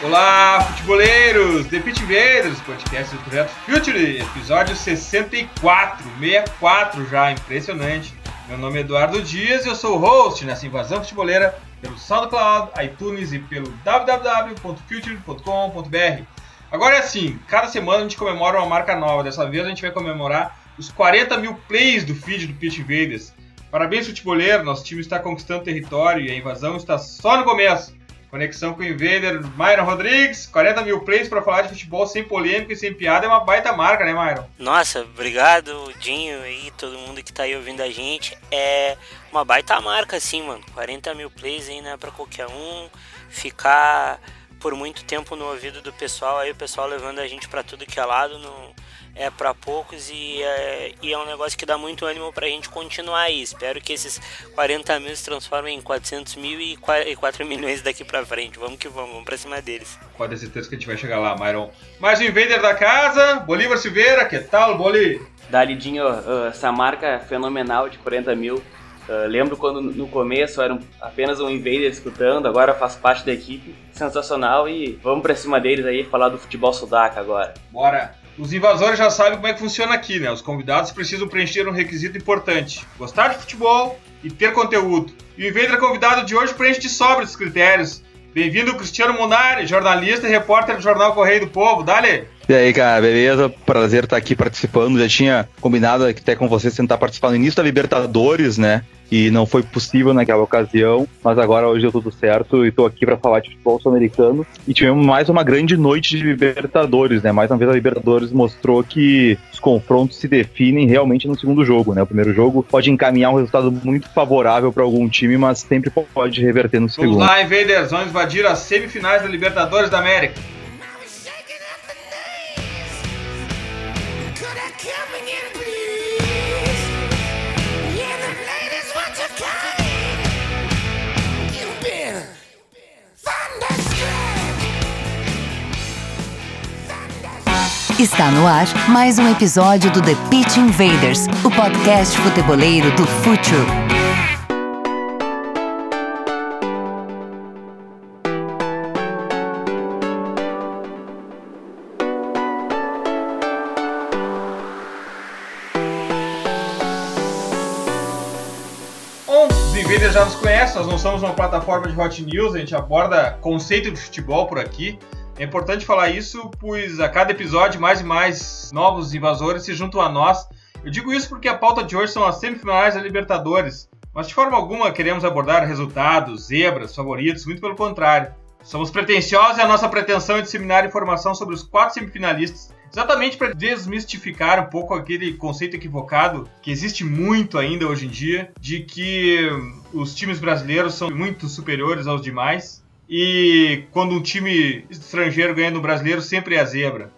Olá, futeboleiros! The Pit Invaders, podcast do projeto Future, episódio 64, 64 já, impressionante. Meu nome é Eduardo Dias e eu sou o host nessa invasão futeboleira pelo SoundCloud, iTunes e pelo www.future.com.br. Agora é assim, cada semana a gente comemora uma marca nova, dessa vez a gente vai comemorar os 40 mil plays do feed do Pitch Invaders. Parabéns, futeboleiro, nosso time está conquistando território e a invasão está só no começo. Conexão com o Invader, Myron Rodrigues, 40 mil plays para falar de futebol sem polêmica e sem piada é uma baita marca, né, Myron? Nossa, obrigado, Dinho e todo mundo que tá aí ouvindo a gente. É uma baita marca, assim, mano. 40 mil plays aí não é pra qualquer um. Ficar por muito tempo no ouvido do pessoal, aí o pessoal levando a gente para tudo que é lado, não é para poucos e é, e é um negócio que dá muito ânimo para a gente continuar aí. Espero que esses 40 mil se transformem em 400 mil e 4 milhões daqui para frente. Vamos que vamos, vamos para cima deles. Pode ter certeza que a gente vai chegar lá, Myron. Mais um invader da casa, Bolívar Silveira, que tal, Boli? Dalidinho, essa marca fenomenal de 40 mil. Uh, lembro quando no começo era apenas um invader escutando, agora faz parte da equipe. Sensacional e vamos pra cima deles aí falar do futebol sudaca agora. Bora! Os invasores já sabem como é que funciona aqui, né? Os convidados precisam preencher um requisito importante: gostar de futebol e ter conteúdo. E o Invader convidado de hoje preenche de sobra esses critérios. Bem-vindo, Cristiano Munari, jornalista e repórter do Jornal Correio do Povo. Dale! E aí, cara, beleza? Prazer estar aqui participando. Já tinha combinado até com vocês tentar participar no início da Libertadores, né? E não foi possível naquela ocasião, mas agora hoje deu tudo certo e estou aqui para falar de futebol sul-americano. E tivemos mais uma grande noite de Libertadores, né? Mais uma vez a Libertadores mostrou que os confrontos se definem realmente no segundo jogo, né? O primeiro jogo pode encaminhar um resultado muito favorável para algum time, mas sempre pode reverter no segundo. Vamos lá, Invaders, vamos invadir as semifinais da Libertadores da América. Está no ar mais um episódio do The Pitch Invaders, o podcast futeboleiro do Futuro. Os Invaders já nos conhecem, nós não somos uma plataforma de hot news, a gente aborda conceito de futebol por aqui. É importante falar isso, pois a cada episódio mais e mais novos invasores se juntam a nós. Eu digo isso porque a pauta de hoje são as semifinais da Libertadores, mas de forma alguma queremos abordar resultados, zebras, favoritos, muito pelo contrário. Somos pretensiosos e a nossa pretensão é disseminar informação sobre os quatro semifinalistas, exatamente para desmistificar um pouco aquele conceito equivocado que existe muito ainda hoje em dia, de que os times brasileiros são muito superiores aos demais e quando um time estrangeiro ganha no brasileiro, sempre é a zebra.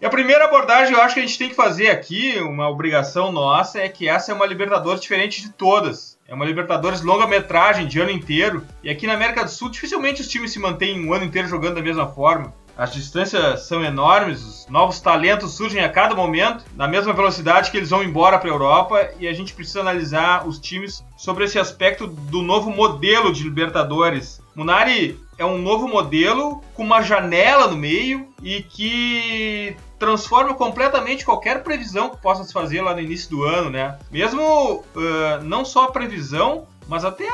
E a primeira abordagem eu acho que a gente tem que fazer aqui, uma obrigação nossa, é que essa é uma Libertadores diferente de todas. É uma Libertadores longa-metragem, de ano inteiro. E aqui na América do Sul, dificilmente os times se mantêm um ano inteiro jogando da mesma forma. As distâncias são enormes, os novos talentos surgem a cada momento, na mesma velocidade que eles vão embora para a Europa, e a gente precisa analisar os times sobre esse aspecto do novo modelo de Libertadores. Munari é um novo modelo com uma janela no meio e que transforma completamente qualquer previsão que possa se fazer lá no início do ano, né? Mesmo uh, não só a previsão, mas até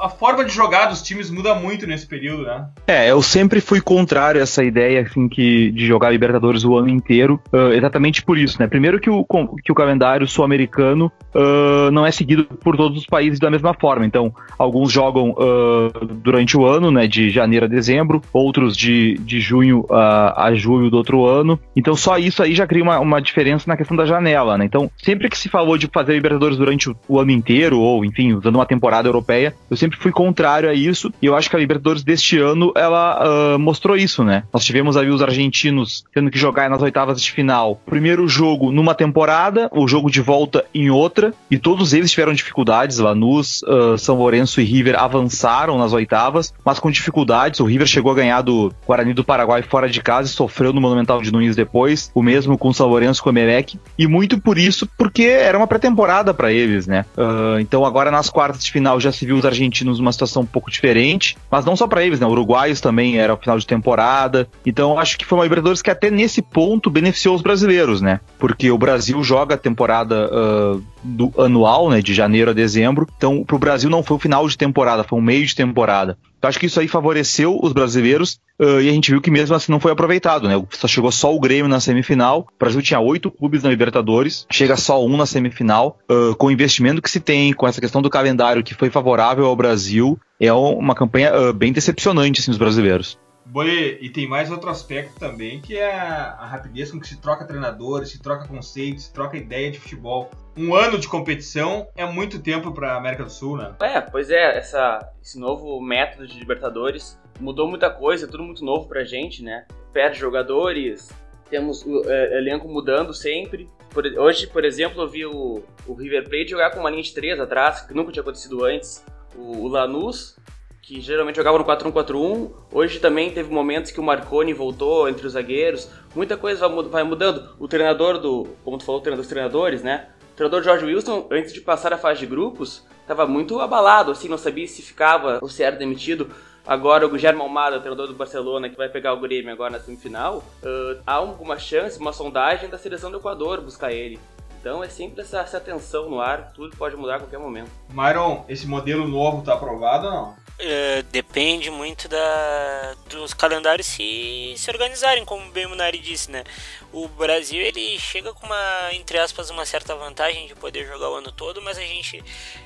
a forma de jogar dos times muda muito nesse período, né? É, eu sempre fui contrário a essa ideia assim, que, de jogar Libertadores o ano inteiro, uh, exatamente por isso, né? Primeiro que o, que o calendário sul-americano uh, não é seguido por todos os países da mesma forma. Então, alguns jogam uh, durante o ano, né, de janeiro a dezembro, outros de, de junho a, a julho do outro ano. Então, só isso aí já cria uma, uma diferença na questão da janela, né? Então, sempre que se falou de fazer Libertadores durante o, o ano inteiro, ou enfim, usando uma temporada europeia, eu sempre sempre fui contrário a isso, e eu acho que a Libertadores deste ano, ela uh, mostrou isso, né? Nós tivemos ali os argentinos tendo que jogar nas oitavas de final. Primeiro jogo numa temporada, o jogo de volta em outra, e todos eles tiveram dificuldades. Lanús, uh, São Lourenço e River avançaram nas oitavas, mas com dificuldades. O River chegou a ganhar do Guarani do Paraguai fora de casa e sofreu no Monumental de Nunes depois, o mesmo com o São Lourenço com o Emelec, e muito por isso, porque era uma pré-temporada para eles, né? Uh, então agora nas quartas de final já se viu os argentinos numa situação um pouco diferente, mas não só para eles, né? Uruguaios também era o final de temporada. Então acho que foi uma Libertadores que até nesse ponto beneficiou os brasileiros, né? Porque o Brasil joga a temporada uh, do anual, né, de janeiro a dezembro. Então, para o Brasil não foi o final de temporada, foi um meio de temporada. Então, acho que isso aí favoreceu os brasileiros uh, e a gente viu que mesmo assim não foi aproveitado, né? Só chegou só o Grêmio na semifinal. O Brasil tinha oito clubes na Libertadores, chega só um na semifinal. Uh, com o investimento que se tem, com essa questão do calendário que foi favorável ao Brasil, é uma campanha uh, bem decepcionante assim, dos brasileiros. Bole, e tem mais outro aspecto também, que é a, rapidez com que se troca treinadores, se troca conceitos, se troca ideia de futebol. Um ano de competição é muito tempo para a América do Sul, né? É, pois é, essa, esse novo método de Libertadores mudou muita coisa, tudo muito novo pra gente, né? Perde jogadores, temos o é, elenco mudando sempre. Por, hoje, por exemplo, eu vi o, o River Plate jogar com uma linha de três atrás, que nunca tinha acontecido antes. O, o Lanús que geralmente jogava no 4-1-4-1. Hoje também teve momentos que o Marconi voltou entre os zagueiros. Muita coisa vai mudando. O treinador do, como tu falou, treinador dos treinadores, né? O treinador George Wilson, antes de passar a fase de grupos, estava muito abalado, assim, não sabia se ficava ou se era demitido. Agora o Guilherme Almada, treinador do Barcelona, que vai pegar o Grêmio agora na semifinal, uh, há alguma chance, uma sondagem da seleção do Equador buscar ele. Então é sempre essa, essa no ar, tudo pode mudar a qualquer momento. Myron, esse modelo novo está aprovado ou não? É, depende muito da, dos calendários se, se organizarem, como bem o Munari disse, né? O Brasil ele chega com uma, entre aspas, uma certa vantagem de poder jogar o ano todo, mas a gente,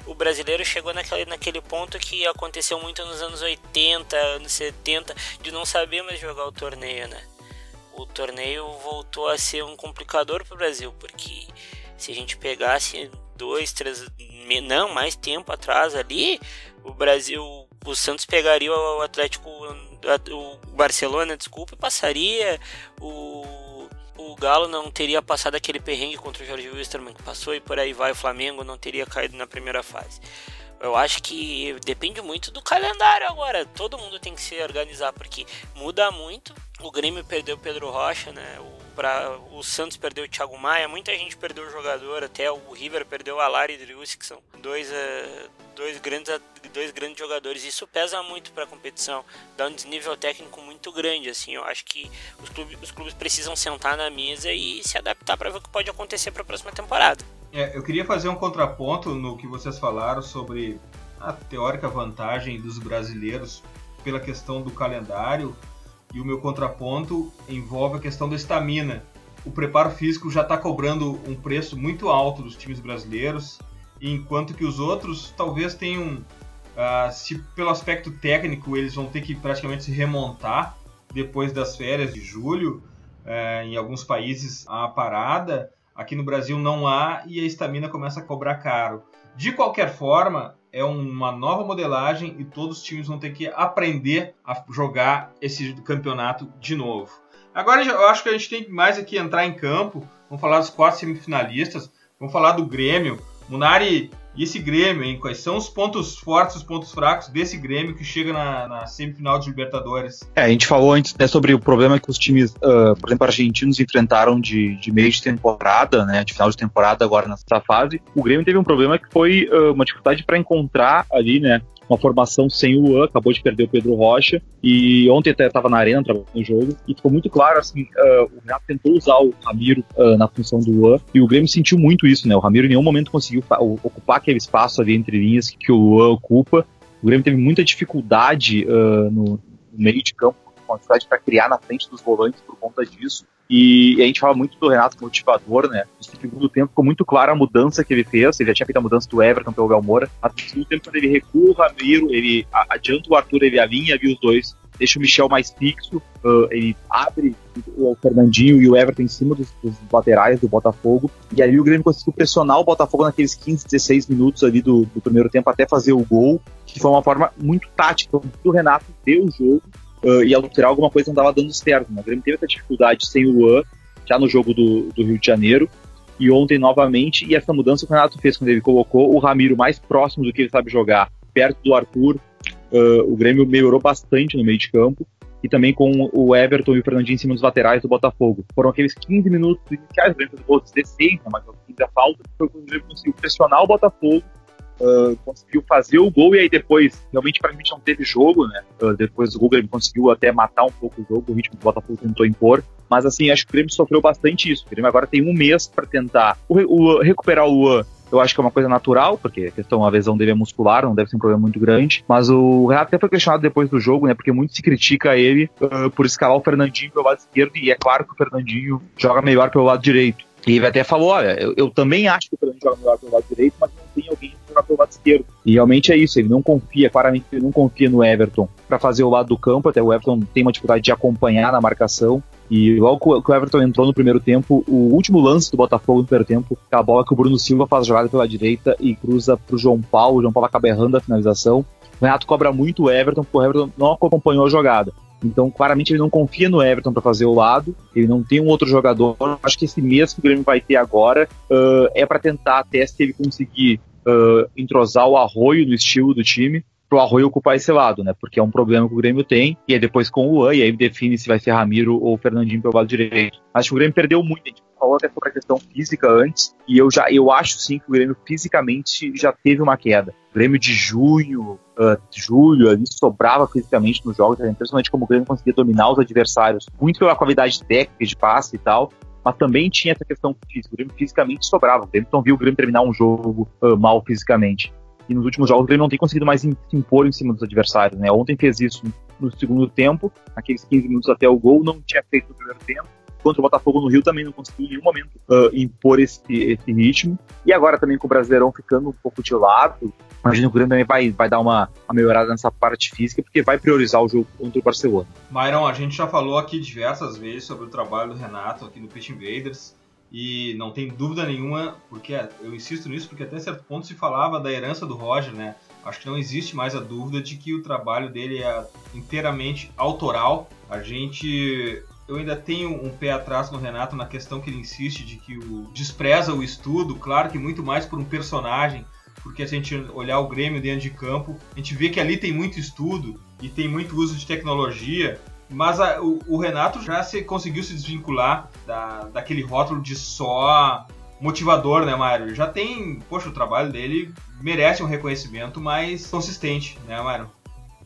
o brasileiro chegou naquele, naquele ponto que aconteceu muito nos anos 80, anos 70, de não saber mais jogar o torneio, né? O torneio voltou a ser um complicador para o Brasil, porque se a gente pegasse dois, três, não, mais tempo atrás ali, o Brasil o Santos pegaria o Atlético, o Barcelona, desculpa, passaria. O, o Galo não teria passado aquele perrengue contra o Jorge Wilstermann que passou e por aí vai. O Flamengo não teria caído na primeira fase. Eu acho que depende muito do calendário agora. Todo mundo tem que se organizar porque muda muito. O Grêmio perdeu o Pedro Rocha, né? O Pra, o Santos perdeu o Thiago Maia, muita gente perdeu o jogador, até o River perdeu o Alari e o Driussi, que são dois, uh, dois, grandes, dois grandes jogadores. Isso pesa muito para a competição, dá um desnível técnico muito grande. assim Eu acho que os clubes, os clubes precisam sentar na mesa e se adaptar para ver o que pode acontecer para a próxima temporada. É, eu queria fazer um contraponto no que vocês falaram sobre a teórica vantagem dos brasileiros pela questão do calendário e o meu contraponto envolve a questão da estamina. O preparo físico já está cobrando um preço muito alto dos times brasileiros, enquanto que os outros talvez tenham, uh, se pelo aspecto técnico eles vão ter que praticamente se remontar depois das férias de julho. Uh, em alguns países há parada, aqui no Brasil não há e a estamina começa a cobrar caro. De qualquer forma, é uma nova modelagem e todos os times vão ter que aprender a jogar esse campeonato de novo. Agora eu acho que a gente tem mais aqui entrar em campo. Vamos falar dos quatro semifinalistas. Vamos falar do Grêmio. Munari e esse Grêmio, hein? Quais são os pontos fortes, os pontos fracos desse Grêmio que chega na, na semifinal de Libertadores? É, a gente falou antes né, sobre o problema que os times, uh, por exemplo, argentinos enfrentaram de, de meio de temporada, né? De final de temporada agora nessa fase. O Grêmio teve um problema que foi uh, uma dificuldade para encontrar ali, né? Uma formação sem o An, acabou de perder o Pedro Rocha, e ontem até estava na arena trabalhando no jogo, e ficou muito claro, assim, uh, o Renato tentou usar o Ramiro uh, na função do An, e o Grêmio sentiu muito isso, né, o Ramiro em nenhum momento conseguiu ocupar aquele espaço ali entre linhas que, o An ocupa, o Grêmio teve muita dificuldade uh, no meio de campo, dificuldade para criar na frente dos volantes por conta disso, e, a gente fala muito do Renato motivador, né? No segundo tempo ficou muito clara a mudança que ele fez. Ele já tinha feito a mudança do Everton pelo Galmora. Mas no segundo tempo, quando ele recua o Ramiro, ele adianta o Arthur, ele alinha ali os dois deixa o Michel mais fixo, uh, ele abre o Fernandinho e o Everton em cima dos, dos, laterais do Botafogo, e aí o Grêmio conseguiu pressionar o Botafogo naqueles 15, 16 minutos ali do, do primeiro tempo até fazer o gol, que foi uma forma muito tática, o Renato deu o jogo uh, e alterar alguma coisa não estava dando certo, né? o Grêmio teve essa dificuldade sem o Luan, já no jogo do, do Rio de Janeiro, e ontem novamente, e essa mudança que o Renato fez quando ele colocou o Ramiro mais próximo do que ele sabe jogar, perto do Arthur, uh, o Grêmio melhorou bastante no meio de campo, e também com o Everton e o Fernandinho em cima dos laterais do Botafogo. Foram aqueles 15 minutos iniciais, o Grêmio fez o gol 16, né, mas 15 a falta, foi quando o Grêmio conseguiu pressionar o Botafogo, Uh, conseguiu fazer o gol e aí depois, realmente mim não teve jogo, né? Uh, depois gol o Grêmio conseguiu até matar um pouco o jogo, o ritmo que o Botafogo tentou impor. Mas assim, acho que o Grêmio sofreu bastante isso. O Grêmio agora tem um mês para tentar o, o, recuperar o Luan. Eu acho que é uma coisa natural, porque a questão, a lesão dele é muscular, não deve ser um problema muito grande. Mas o Renato até foi questionado depois do jogo, né? Porque muito se critica ele uh, por escalar o Fernandinho pelo lado esquerdo, e é claro que o Fernandinho joga melhor pelo lado direito. E ele até falou: olha, eu, eu também acho que o Fernandinho joga melhor pelo lado direito, mas não tem alguém jogar pelo lado esquerdo. E realmente é isso, ele não confia, claramente ele não confia no Everton para fazer o lado do campo, até o Everton tem uma dificuldade de acompanhar na marcação. E logo que o Everton entrou no primeiro tempo, o último lance do Botafogo no primeiro tempo, a bola que o Bruno Silva faz jogada pela direita e cruza pro João Paulo, o João Paulo acaba errando a finalização. O Renato cobra muito o Everton, porque o Everton não acompanhou a jogada. Então, claramente, ele não confia no Everton para fazer o lado, ele não tem um outro jogador. Acho que esse mês que o Grêmio vai ter agora uh, é para tentar até se ele conseguir uh, entrosar o arroio no estilo do time, pro Arroio ocupar esse lado, né? Porque é um problema que o Grêmio tem, e é depois com o Luan, e aí define se vai ser Ramiro ou Fernandinho pelo lado direito. Acho que o Grêmio perdeu muito, a gente falou até sobre a questão física antes, e eu já eu acho sim que o Grêmio fisicamente já teve uma queda. Grêmio de junho, uh, julho, ali sobrava fisicamente nos jogos, impressionante como o Grêmio conseguia dominar os adversários, muito pela qualidade técnica de passe e tal, mas também tinha essa questão física. O Grêmio fisicamente sobrava. O Grêmio não viu o Grêmio terminar um jogo uh, mal fisicamente. E nos últimos jogos ele não tem conseguido mais se impor em cima dos adversários, né? Ontem fez isso no segundo tempo, aqueles 15 minutos até o gol, não tinha feito no primeiro tempo. Contra o Botafogo no Rio também não conseguiu em nenhum momento uh, impor esse, esse ritmo. E agora também com o Brasileirão ficando um pouco de lado, imagino que o Grêmio também vai, vai dar uma, uma melhorada nessa parte física, porque vai priorizar o jogo contra o Barcelona. Myron, a gente já falou aqui diversas vezes sobre o trabalho do Renato aqui no Pitch Invaders. E não tem dúvida nenhuma, porque eu insisto nisso, porque até certo ponto se falava da herança do Roger, né? Acho que não existe mais a dúvida de que o trabalho dele é inteiramente autoral. A gente eu ainda tenho um pé atrás no Renato na questão que ele insiste de que o despreza o estudo, claro que muito mais por um personagem, porque a gente olhar o Grêmio dentro de campo, a gente vê que ali tem muito estudo e tem muito uso de tecnologia, mas a, o, o, Renato já se, conseguiu se desvincular da, daquele rótulo de só motivador, né, Mário? Já tem, poxa, o trabalho dele merece um reconhecimento mais consistente, né, Mário?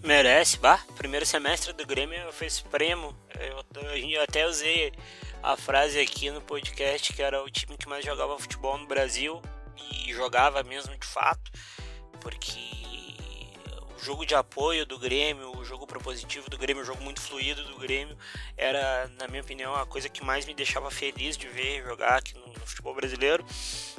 Merece, bah. Primeiro semestre do Grêmio foi supremo. Eu, eu até usei a frase aqui no podcast que era o time que mais jogava futebol no Brasil e jogava mesmo de fato, porque jogo de apoio do Grêmio, o jogo propositivo do Grêmio, o jogo muito fluido do Grêmio, era, na minha opinião, a coisa que mais me deixava feliz de ver jogar aqui no, no futebol brasileiro.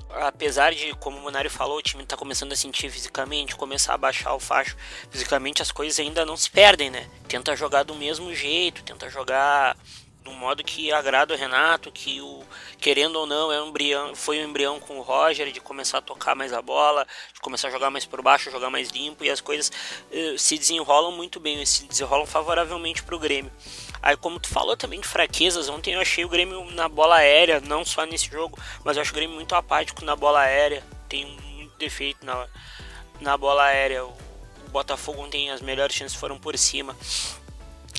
Apesar de, como o Monário falou, o time está começando a sentir fisicamente, começar a baixar o facho fisicamente, as coisas ainda não se perdem, né? Tenta jogar do mesmo jeito, tenta jogar de um modo que agrada o Renato, que o querendo ou não é um embrião, foi um embrião com o Roger de começar a tocar mais a bola, de começar a jogar mais por baixo, jogar mais limpo e as coisas uh, se desenrolam muito bem, se desenrolam favoravelmente para o Grêmio. Aí como tu falou também de fraquezas, ontem eu achei o Grêmio na bola aérea, não só nesse jogo, mas eu acho o Grêmio muito apático na bola aérea, tem muito defeito na, na bola aérea. O, o Botafogo ontem as melhores chances foram por cima.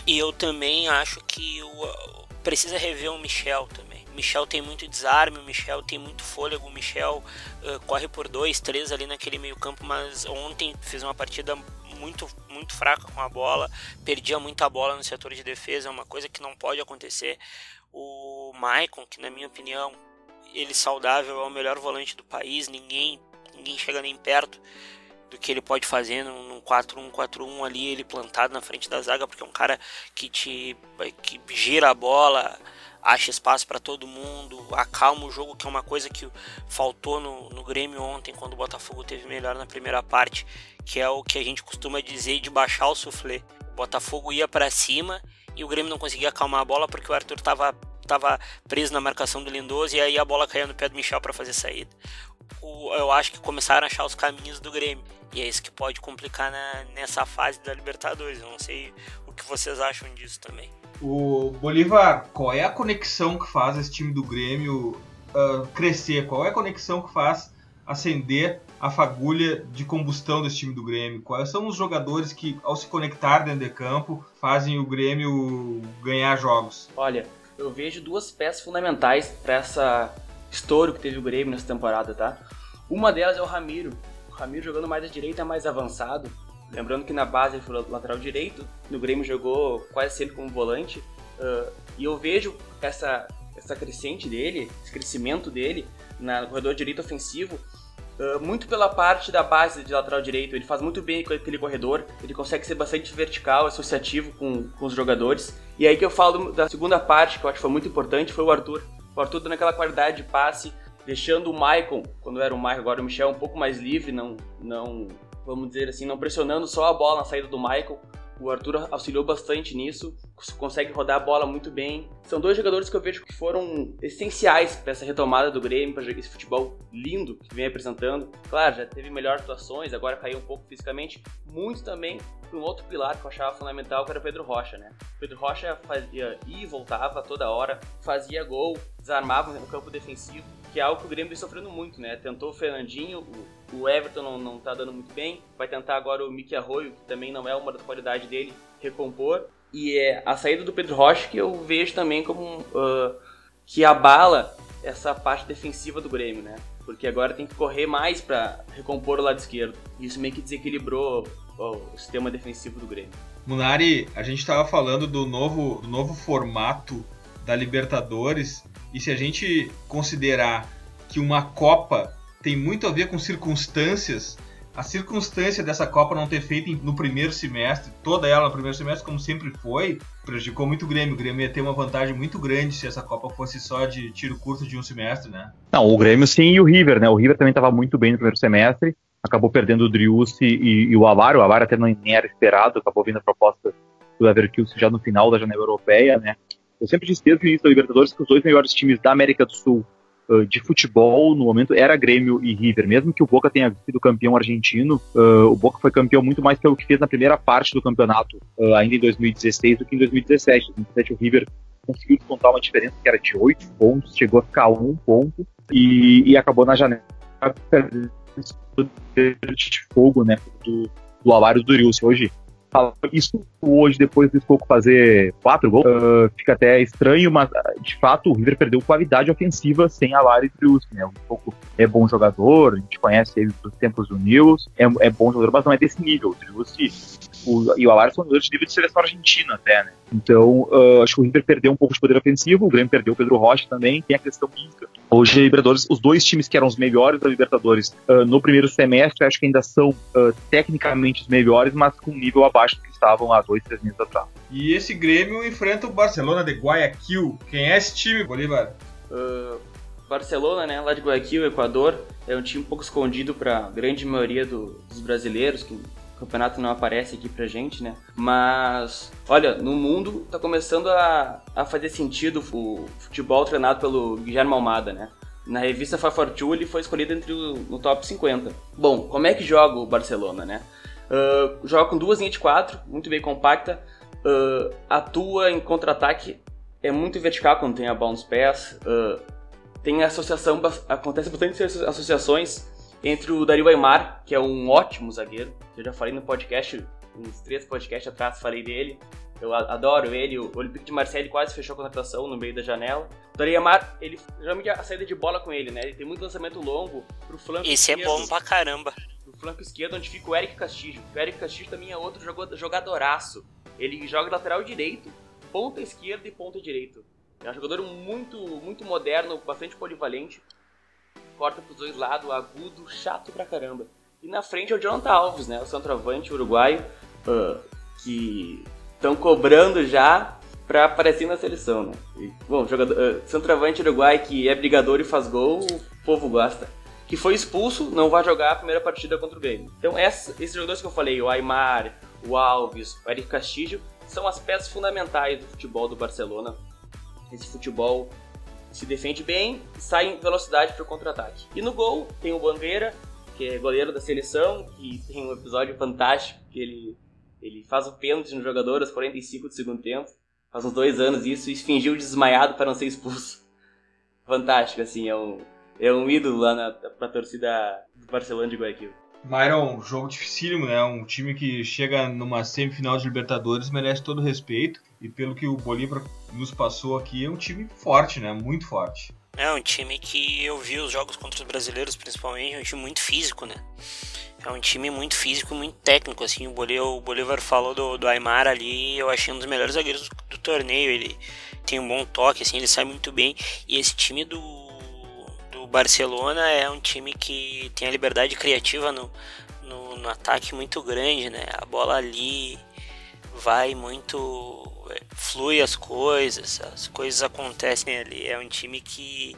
E eu também acho que o, precisa rever o Michel também. O Michel tem muito desarme, o Michel tem muito fôlego, o Michel uh, corre por dois, três ali naquele meio campo, mas ontem fez uma partida muito, muito fraca com a bola, perdia muita bola no setor de defesa, é uma coisa que não pode acontecer. O Maicon, que na minha opinião, ele saudável é o melhor volante do país, ninguém, ninguém chega nem perto do que ele pode fazer num 4-1-4-1 ali, ele plantado na frente da zaga, porque é um cara que te que gira a bola, acha espaço para todo mundo, acalma o jogo, que é uma coisa que faltou no, no Grêmio ontem, quando o Botafogo teve melhor na primeira parte, que é o que a gente costuma dizer de baixar o suflê. Botafogo ia para cima e o Grêmio não conseguia acalmar a bola porque o Arthur estava tava preso na marcação do Lindoso e aí a bola caía no pé do Michel para fazer saída. O, eu acho que começaram a achar os caminhos do Grêmio. E é isso que pode complicar na, nessa fase da Libertadores. Eu não sei o que vocês acham disso também. O Bolívar, qual é a conexão que faz esse time do Grêmio uh, crescer? Qual é a conexão que faz acender a fagulha de combustão desse time do Grêmio? Quais são os jogadores que, ao se conectar dentro de campo, fazem o Grêmio ganhar jogos? Olha, eu vejo duas peças fundamentais para essa estouro que teve o Grêmio nessa temporada, tá? Uma delas é o Ramiro. Ramiro jogando mais à direita, mais avançado. Lembrando que na base ele foi lateral direito, no Grêmio jogou quase sempre como volante. Uh, e eu vejo essa, essa crescente dele, esse crescimento dele na, no corredor direito ofensivo, uh, muito pela parte da base de lateral direito. Ele faz muito bem aquele corredor, ele consegue ser bastante vertical, associativo com, com os jogadores. E aí que eu falo da segunda parte, que eu acho que foi muito importante, foi o Arthur. O Arthur dando aquela qualidade de passe, deixando o Maicon, quando era o Maicon, agora o Michel, um pouco mais livre, não, não vamos dizer assim, não pressionando só a bola na saída do Michael. O Arthur auxiliou bastante nisso, consegue rodar a bola muito bem. São dois jogadores que eu vejo que foram essenciais para essa retomada do Grêmio, para esse futebol lindo que vem apresentando. Claro, já teve melhores atuações, agora caiu um pouco fisicamente. Muito também para um outro pilar que eu achava fundamental, que era o Pedro Rocha, né? O Pedro Rocha fazia e voltava toda hora, fazia gol, desarmava no campo defensivo, que é algo que o Grêmio vem sofrendo muito, né? Tentou o Fernandinho, o Everton não, não tá dando muito bem. Vai tentar agora o Mickey Arroio, que também não é uma da qualidade dele, recompor. E é a saída do Pedro Rocha que eu vejo também como uh, que abala essa parte defensiva do Grêmio, né? Porque agora tem que correr mais para recompor o lado esquerdo. Isso meio que desequilibrou o sistema defensivo do Grêmio. Munari, a gente estava falando do novo, do novo formato da Libertadores e se a gente considerar que uma Copa tem muito a ver com circunstâncias. A circunstância dessa Copa não ter feito no primeiro semestre, toda ela no primeiro semestre, como sempre foi, prejudicou muito o Grêmio. O Grêmio ia ter uma vantagem muito grande se essa Copa fosse só de tiro curto de um semestre, né? Não, o Grêmio sim e o River, né? O River também estava muito bem no primeiro semestre, acabou perdendo o Driussi e, e, o Avar. O Avar até não, era esperado, acabou vindo a proposta do Leverkusen já no final da janela europeia, né? Eu sempre disse desde o início da Libertadores que os dois melhores times da América do Sul de futebol no momento era Grêmio e River. Mesmo que o Boca tenha sido campeão argentino, uh, o Boca foi campeão muito mais pelo que fez na primeira parte do campeonato, uh, ainda em 2016 do que em 2017. Em 2017 o River conseguiu descontar uma diferença que era de 8 pontos, chegou a ficar um ponto e, e acabou na janela de fogo né, do, do Alário do Durilson. Hoje isso hoje, depois do Escoco fazer quatro gols, uh, fica até estranho, mas de fato o River perdeu qualidade ofensiva sem a Lara e né? Um pouco é bom jogador, a gente conhece ele dos tempos do News, é, é bom jogador, mas não é desse nível. O Driussi o, e o Alares são jogadores de nível de seleção argentina até, né? Então, uh, acho que o River perdeu um pouco de poder ofensivo, o Grêmio perdeu o Pedro Rocha também, tem a questão física. Hoje, a Libertadores, os dois times que eram os melhores da Libertadores uh, no primeiro semestre, acho que ainda são uh, tecnicamente os melhores, mas com um nível abaixo do que estavam há dois, três meses atrás. E esse Grêmio enfrenta o Barcelona de Guayaquil. Quem é esse time, Bolívar? Barcelona, né, lá de Guayaquil, Equador, é um time um pouco escondido para a grande maioria do, dos brasileiros que campeonato não aparece aqui pra gente, né? Mas, olha, no mundo tá começando a, a fazer sentido o futebol treinado pelo Guilherme Almada, né? Na revista Fafortu ele foi escolhido entre o, no top 50. Bom, como é que joga o Barcelona, né? Uh, joga com duas linhas de quatro, muito bem compacta, uh, atua em contra-ataque, é muito vertical quando tem a bola nos pés, uh, tem associação, acontece bastante associações entre o Dario Aymar, que é um ótimo zagueiro, eu já falei no podcast, uns três podcasts atrás falei dele, eu adoro ele, o Olympique de Marseille quase fechou a contratação no meio da janela. O Dario Aymar, ele, geralmente a saída de bola com ele, né, ele tem muito lançamento longo pro flanco Esse esquerdo. é bom pra caramba. Pro flanco esquerdo, onde fica o Eric Castillo. O Eric Castillo também é outro jogadoraço. Ele joga lateral direito, ponta esquerda e ponta direito. É um jogador muito, muito moderno, bastante polivalente corta pros dois lados, agudo, chato pra caramba. E na frente é o Jonathan Alves, né? O centroavante uruguaio, uh, que estão cobrando já pra aparecer na seleção, né? E, bom, jogador, uh, centroavante uruguaio que é brigador e faz gol, o povo gosta. Que foi expulso, não vai jogar a primeira partida contra o Grêmio. Então, essa, esses jogadores que eu falei, o Aymar, o Alves, o Eric Castillo, são as peças fundamentais do futebol do Barcelona. Esse futebol se defende bem sai em velocidade para o contra-ataque. E no gol tem o Bandeira, que é goleiro da seleção, que tem um episódio fantástico que ele, ele faz o pênalti no jogador aos 45 do segundo tempo. Faz uns dois anos isso e fingiu desmaiado para não ser expulso. Fantástico, assim, é um, é um ídolo lá na, pra torcida do Barcelona de Guayaquil. Myron, jogo dificílimo, né? Um time que chega numa semifinal de Libertadores merece todo o respeito. E pelo que o Bolívar nos passou aqui, é um time forte, né? Muito forte. É um time que eu vi os jogos contra os brasileiros, principalmente, é um time muito físico, né? É um time muito físico, muito técnico, assim. O Bolívar, falou do, do Aymar ali, eu achei um dos melhores zagueiros do, do torneio. Ele tem um bom toque, assim, ele sai muito bem. E esse time do Barcelona é um time que tem a liberdade criativa no, no, no ataque muito grande, né? A bola ali vai muito flui as coisas, as coisas acontecem ali. É um time que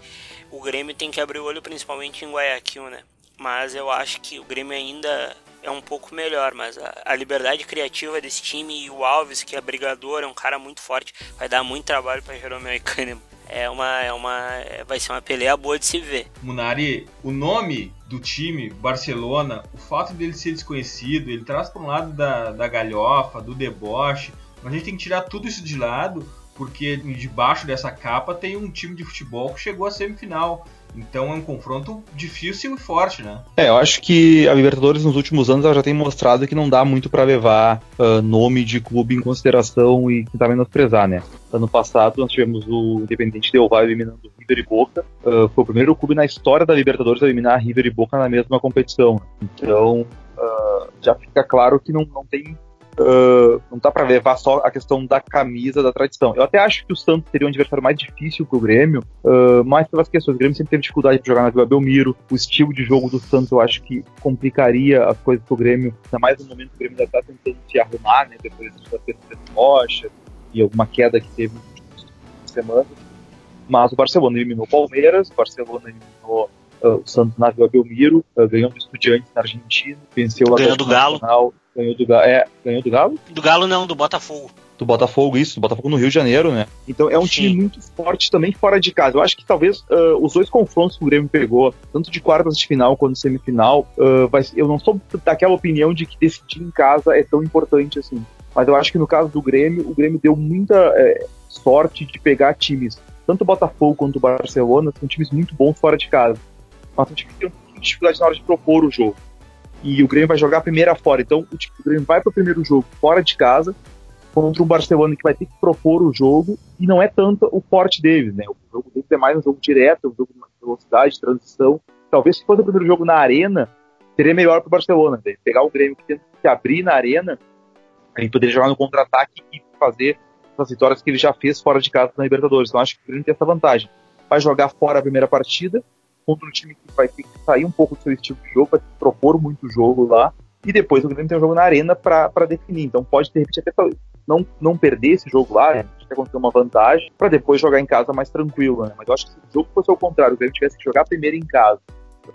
o Grêmio tem que abrir o olho, principalmente em Guayaquil, né? Mas eu acho que o Grêmio ainda é um pouco melhor, mas a, a liberdade criativa desse time e o Alves, que é brigador, é um cara muito forte, vai dar muito trabalho para Jeromel e Kahneman. É uma, é uma, vai ser uma peleia boa de se ver. Munari, o nome do time, Barcelona, o fato dele ser desconhecido, ele traz para um lado da, da galhofa, do deboche, mas a gente tem que tirar tudo isso de lado, porque debaixo dessa capa tem um time de futebol que chegou à semifinal. Então é um confronto difícil e forte, né? É, eu acho que a Libertadores nos últimos anos ela já tem mostrado que não dá muito para levar uh, nome de clube em consideração e tentar menosprezar, né? Ano passado nós tivemos o Independente Del Valle eliminando River e Boca. Uh, foi o primeiro clube na história da Libertadores a eliminar River e Boca na mesma competição. Então uh, já fica claro que não, não tem Uh, não dá para levar só a questão da camisa, da tradição. Eu até acho que o Santos seria um adversário mais difícil pro Grêmio, uh, mas pelas questões. O Grêmio sempre teve dificuldade de jogar na Vila Belmiro. O estilo de jogo do Santos eu acho que complicaria as coisas pro Grêmio, ainda mais no momento que o Grêmio já tá tentando se arrumar, né? Depois da terceira rocha e alguma queda que teve últimas semanas. Mas o Barcelona eliminou o Palmeiras, o Barcelona eliminou o Santos na Vila Belmiro, ganhou do Estudiantes na Argentina, venceu o Atlético do Galo. Nacional, Ganhou do Galo. É, ganhou do Galo? Do Galo não, do Botafogo. Do Botafogo, isso, do Botafogo no Rio de Janeiro, né? Então é um Sim. time muito forte também fora de casa. Eu acho que talvez uh, os dois confrontos que o Grêmio pegou, tanto de quartas de final quanto de semifinal, uh, vai, eu não sou daquela opinião de que decidir em casa é tão importante assim. Mas eu acho que no caso do Grêmio, o Grêmio deu muita é, sorte de pegar times, tanto o Botafogo quanto o Barcelona, são times muito bons fora de casa. Mas são times que têm um pouquinho de dificuldade na hora de propor o jogo e o Grêmio vai jogar a primeira fora. Então, o, o Grêmio vai para o primeiro jogo fora de casa contra um Barcelona que vai ter que propor o jogo e não é tanto o forte deles, né? O jogo deles é mais um jogo direto, um jogo de velocidade, de transição. Talvez se fosse o primeiro jogo na arena, seria melhor para o Barcelona. Né? Pegar o Grêmio que tenta se abrir na arena, aí poderia jogar no contra-ataque e fazer as vitórias que ele já fez fora de casa na Libertadores. Então acho que o Grêmio tem essa vantagem. Vai jogar fora a primeira partida, contra um time que vai ter que sair um pouco do seu estilo de jogo, vai propor muito jogo lá, e depois o Grêmio tem um jogo na arena para definir. Então pode, de repente, até não, não perder esse jogo lá, até conseguir uma vantagem, para depois jogar em casa mais tranquilo. Né? Mas eu acho que se o jogo fosse ao contrário, o Grêmio tivesse que jogar primeiro em casa,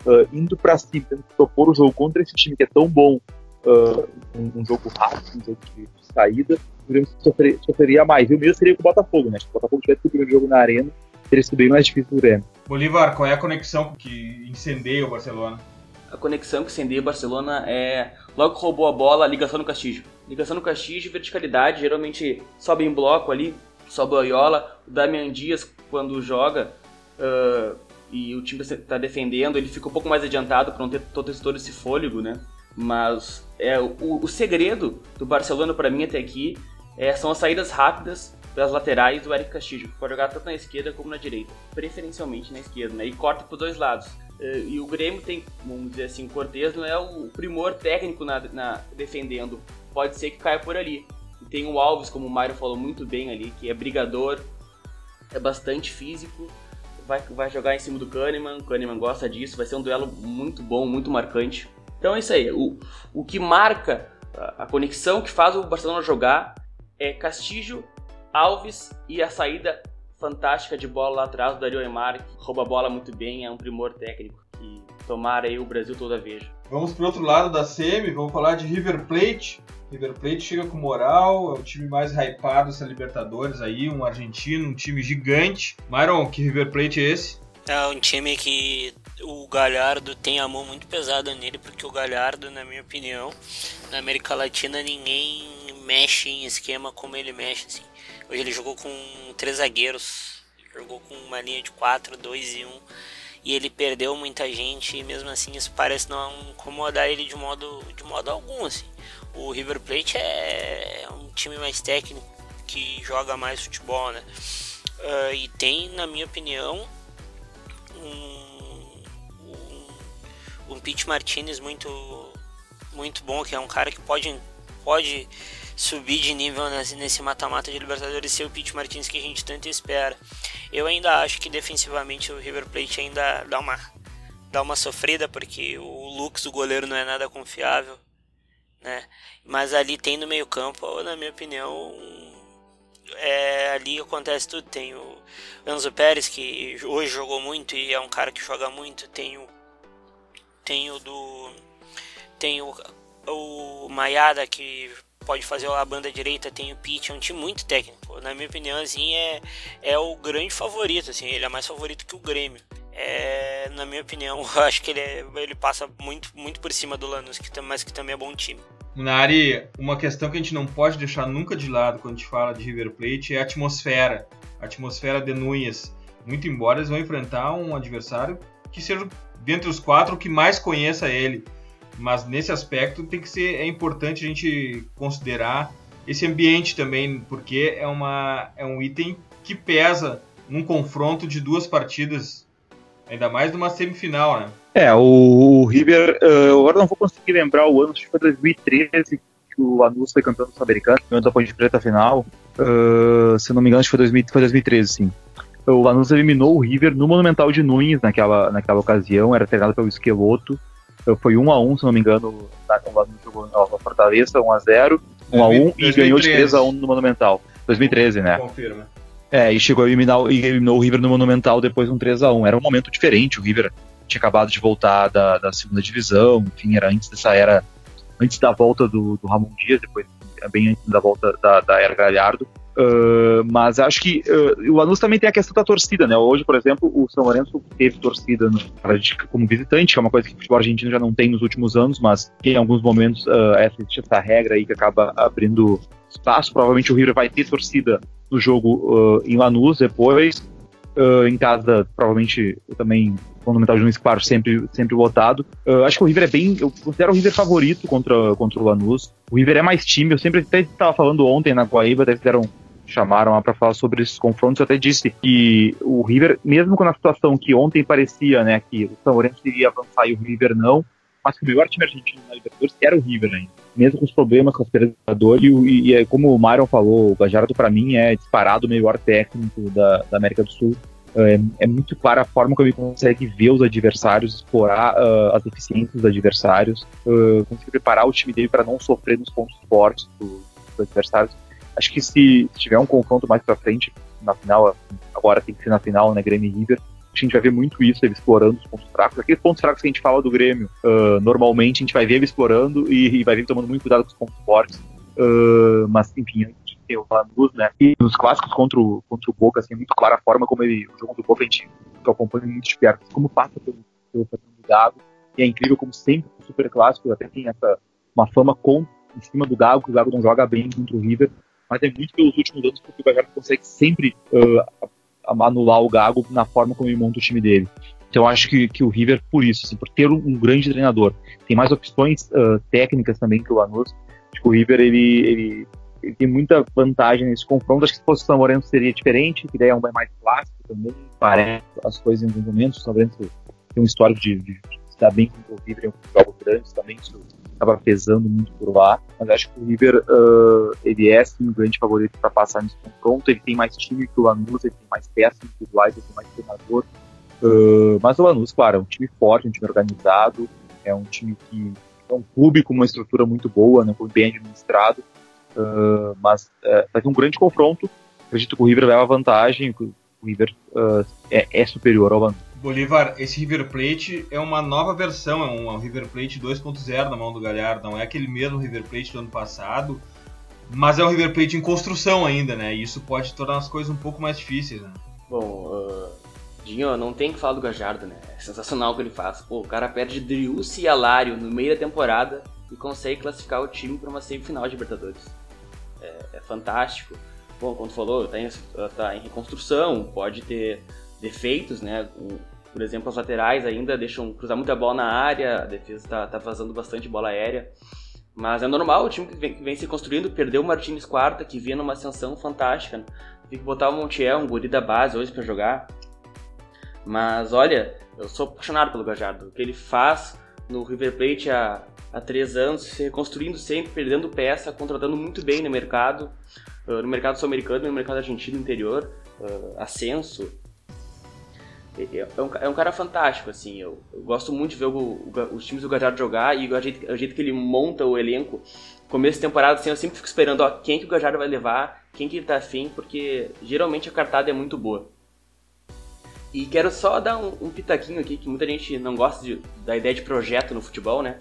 uh, indo para cima, tendo que propor o jogo contra esse time que é tão bom, uh, um, um, jogo rápido, um jogo de, de saída, o Grêmio sofreria, sofreria mais. E o mesmo seria com o Botafogo, né? Se o Botafogo tivesse o primeiro jogo na arena, teria sido bem mais difícil do Grêmio. Bolívar, qual é a conexão que incendeia o Barcelona? A conexão que incendeia o Barcelona é logo que roubou a bola, ligação no Castillo. Ligação no Castillo, verticalidade, geralmente sobe em bloco ali, sobe o Aiola. O Damian Dias, quando joga uh, e o time está defendendo, ele fica um pouco mais adiantado para não ter todo esse fôlego, né? Mas é, o, o segredo do Barcelona para mim até aqui é, são as saídas rápidas pelas laterais do Eric Castillo, pode jogar tanto na esquerda como na direita, preferencialmente na esquerda, né? E corta por dois lados. Eh, e o Grêmio tem, vamos dizer assim, o Cortez não é o primor técnico na, na, defendendo, pode ser que caia por ali. E tem o Alves, como o Mário falou muito bem ali, que é brigador, é bastante físico, vai, vai jogar em cima do Kahneman, o Kahneman gosta disso, vai ser um duelo muito bom, muito marcante. Então é isso aí, o, o que marca a, a conexão que faz o Barcelona jogar é Castillo Alves e a saída fantástica de bola lá atrás do Dario Aymar, que rouba a bola muito bem, é um primor técnico que tomara aí o Brasil toda veja. Vamos pro outro lado da semi, vamos falar de River Plate. River Plate chega com moral, é o time mais hypado dessa Libertadores aí, um argentino, um time gigante. Myron, que River Plate é esse? É um time que o Galhardo tem a mão muito pesada nele, porque o Galhardo, na minha opinião, na América Latina ninguém mexe em esquema como ele mexe. Assim. Hoje ele jogou com três zagueiros, jogou com uma linha de 4, 2 e 1. Um, e ele perdeu muita gente e mesmo assim isso parece não incomodar ele de modo, de modo algum. Assim. O River Plate é um time mais técnico que joga mais futebol, né? Uh, e tem, na minha opinião, um, um, um Pete Martinez muito, muito bom, que é um cara que pode, pode subir de nível nesse mata-mata de Libertadores ser o Pete Martins que a gente tanto espera. Eu ainda acho que defensivamente o River Plate ainda dá uma, dá uma sofrida, porque o Lux, o goleiro, não é nada confiável. Né? Mas ali tem no meio campo, na minha opinião, é, ali acontece tudo. Tem o Enzo Pérez, que hoje jogou muito e é um cara que joga muito. Tem o, tem o do. Tem o, o Maiada, que pode fazer a banda direita, tem o Pitt, é um time muito técnico. Na minha opinião, assim, é, é o grande favorito, assim, ele é mais favorito que o Grêmio. É, na minha opinião, eu acho que ele, é, ele passa muito, muito por cima do Lanús, que, mas que também é bom time. Nari, uma questão que a gente não pode deixar nunca de lado quando a gente fala de River Plate é a atmosfera. A atmosfera de Núñez. Muito embora eles vão enfrentar um adversário que seja, dentre os quatro, que mais conheça ele. Mas nesse aspecto tem que ser é importante a gente considerar esse ambiente também, porque é, uma, é um item que pesa num confronto de duas partidas, ainda mais numa semifinal, né? É, o, o River, uh, agora não vou conseguir lembrar o ano, acho que foi 2013 que o Lanús foi campeão sul-americano, ganhou da Ponte Preta final. Uh, se não me engano, acho que foi, 2000, foi 2013, sim. O Lanús eliminou o River no Monumental de Nunes naquela, naquela ocasião, era treinado pelo Esqueloto. Uh, foi 1 a 1 se não me engano, na, o Lanús jogou na Fortaleza, 1 a 0 1 a 1 2013. e ganhou de 3 a 1 no Monumental. 2013, né? Confirma. É, e chegou a eliminar e eliminou o River no Monumental depois de um 3 a 1 Era um momento diferente, o River tinha acabado de voltar da, da segunda divisão, enfim, era antes dessa era, antes da volta do, do Ramon Dias, depois bem antes da volta da, da era Galhardo. Uh, mas acho que uh, o Lanús também tem a questão da torcida, né? Hoje, por exemplo, o São Lourenço teve torcida no, como visitante, que é uma coisa que o futebol argentino já não tem nos últimos anos, mas em alguns momentos uh, essa, essa regra aí que acaba abrindo espaço. Provavelmente o River vai ter torcida no jogo em Lanús depois. em casa, provavelmente também Monumental de Nunes, claro, sempre, sempre lotado. Uh, acho que o River é bem. Eu considero o River favorito contra, contra o Lanús. O River é mais time. Eu sempre até estava falando ontem na Guaíba, até fizeram chamaram lá para falar sobre esses confrontos. Eu até disse que o River, mesmo com a situação que ontem parecia, né, que o São Lourenço iria avançar e o River não, mas que o melhor time argentino na Libertadores era o River ainda. Mesmo com os problemas com os Libertadores, e, e, e, como o Myron falou, o Gajardo para mim é disparado o melhor técnico da, da América do Sul. É, é, muito clara a forma como ele consegue ver os adversários, explorar uh, as deficiências dos adversários, uh, conseguir preparar o time dele para não sofrer nos pontos fortes do, dos adversários. Acho que se, tiver um confronto mais para frente, na final, agora tem que ser na final, né, Grêmio e River, a gente vai ver muito isso, ele explorando os pontos fracos. Aqueles pontos fracos que a gente fala do Grêmio, uh, normalmente a gente vai ver ele explorando e, e, vai ver ele tomando muito cuidado com os pontos fortes. Uh, mas, enfim, tem o Lanús, né? E nos clássicos contra o, contra o Boca, assim, é muito clara a forma como ele, o jogo do Boca, a gente acompanha muito de perto, como passa pelo, pelo do Gago, e é incrível como sempre o Super Clássico até tem essa, uma fama com, em cima do Gago, que o Gago não joga bem contra o River, mas é muito pelos últimos anos porque o Gago consegue sempre uh, anular o Gago na forma como ele monta o time dele. Então acho que, que o River, por isso, assim, por ter um, grande treinador, tem mais opções uh, técnicas também que o Lanús. Acho que o River ele, ele ele tem muita vantagem nesse confronto. Acho que se fosse o São Lourenço seria diferente, que daí é um mais clássico também, parece as coisas em alguns momentos. O São Lourenço tem um histórico de, de estar bem com o River em jogos grandes também, acaba pesando muito por lá. Mas acho que o River uh, ele é sim um grande favorito para passar nesse confronto. Ele tem mais time que o Lanús, ele tem mais peças individuais, ele tem mais treinador. Uh, mas o Lanús, claro, é um time forte, um time organizado, é um time que é um clube com uma estrutura muito boa, né, bem administrado. Uh, mas uh, vai ter um grande confronto. Acredito que o River leva vantagem, o River é, é, superior ao Lanús. Bolívar, esse River Plate é uma nova versão, é um River Plate 2.0 na mão do Galhardo, não é aquele mesmo River Plate do ano passado, mas é um River Plate em construção ainda, né? E isso pode tornar as coisas um pouco mais difíceis, né? Bom, uh, Dinho, não tem que falar do Gajardo, né? É sensacional o que ele faz. Pô, o cara perde Driussi e Alário no meio da temporada e consegue classificar o time para uma semifinal de Libertadores. É, é, fantástico. Bom, como tu falou, tá em, tá em reconstrução, pode ter defeitos, né? Por exemplo, as laterais ainda deixam cruzar muita bola na área, a defesa está tá vazando bastante bola aérea. Mas é normal, o time que vem, que vem se construindo perdeu o Martins Quarta, que vinha numa ascensão fantástica. Né? Tem que botar o Montiel, um guri da base hoje para jogar. Mas olha, eu sou apaixonado pelo Gajardo. O que ele faz no River Plate há, há três anos, se reconstruindo sempre, perdendo peça, contratando muito bem no mercado, uh, no mercado sul-americano, no mercado argentino interior, uh, ascenso, é um, é um cara fantástico, assim. Eu, eu gosto muito de ver o, o, os times do Gajardo jogar e o jeito, o jeito que ele monta o elenco. Começo de temporada, assim, eu sempre fico esperando ó, quem que o Gajardo vai levar, quem que ele tá afim, porque geralmente a cartada é muito boa. E quero só dar um, um pitaquinho aqui, que muita gente não gosta de, da ideia de projeto no futebol, né?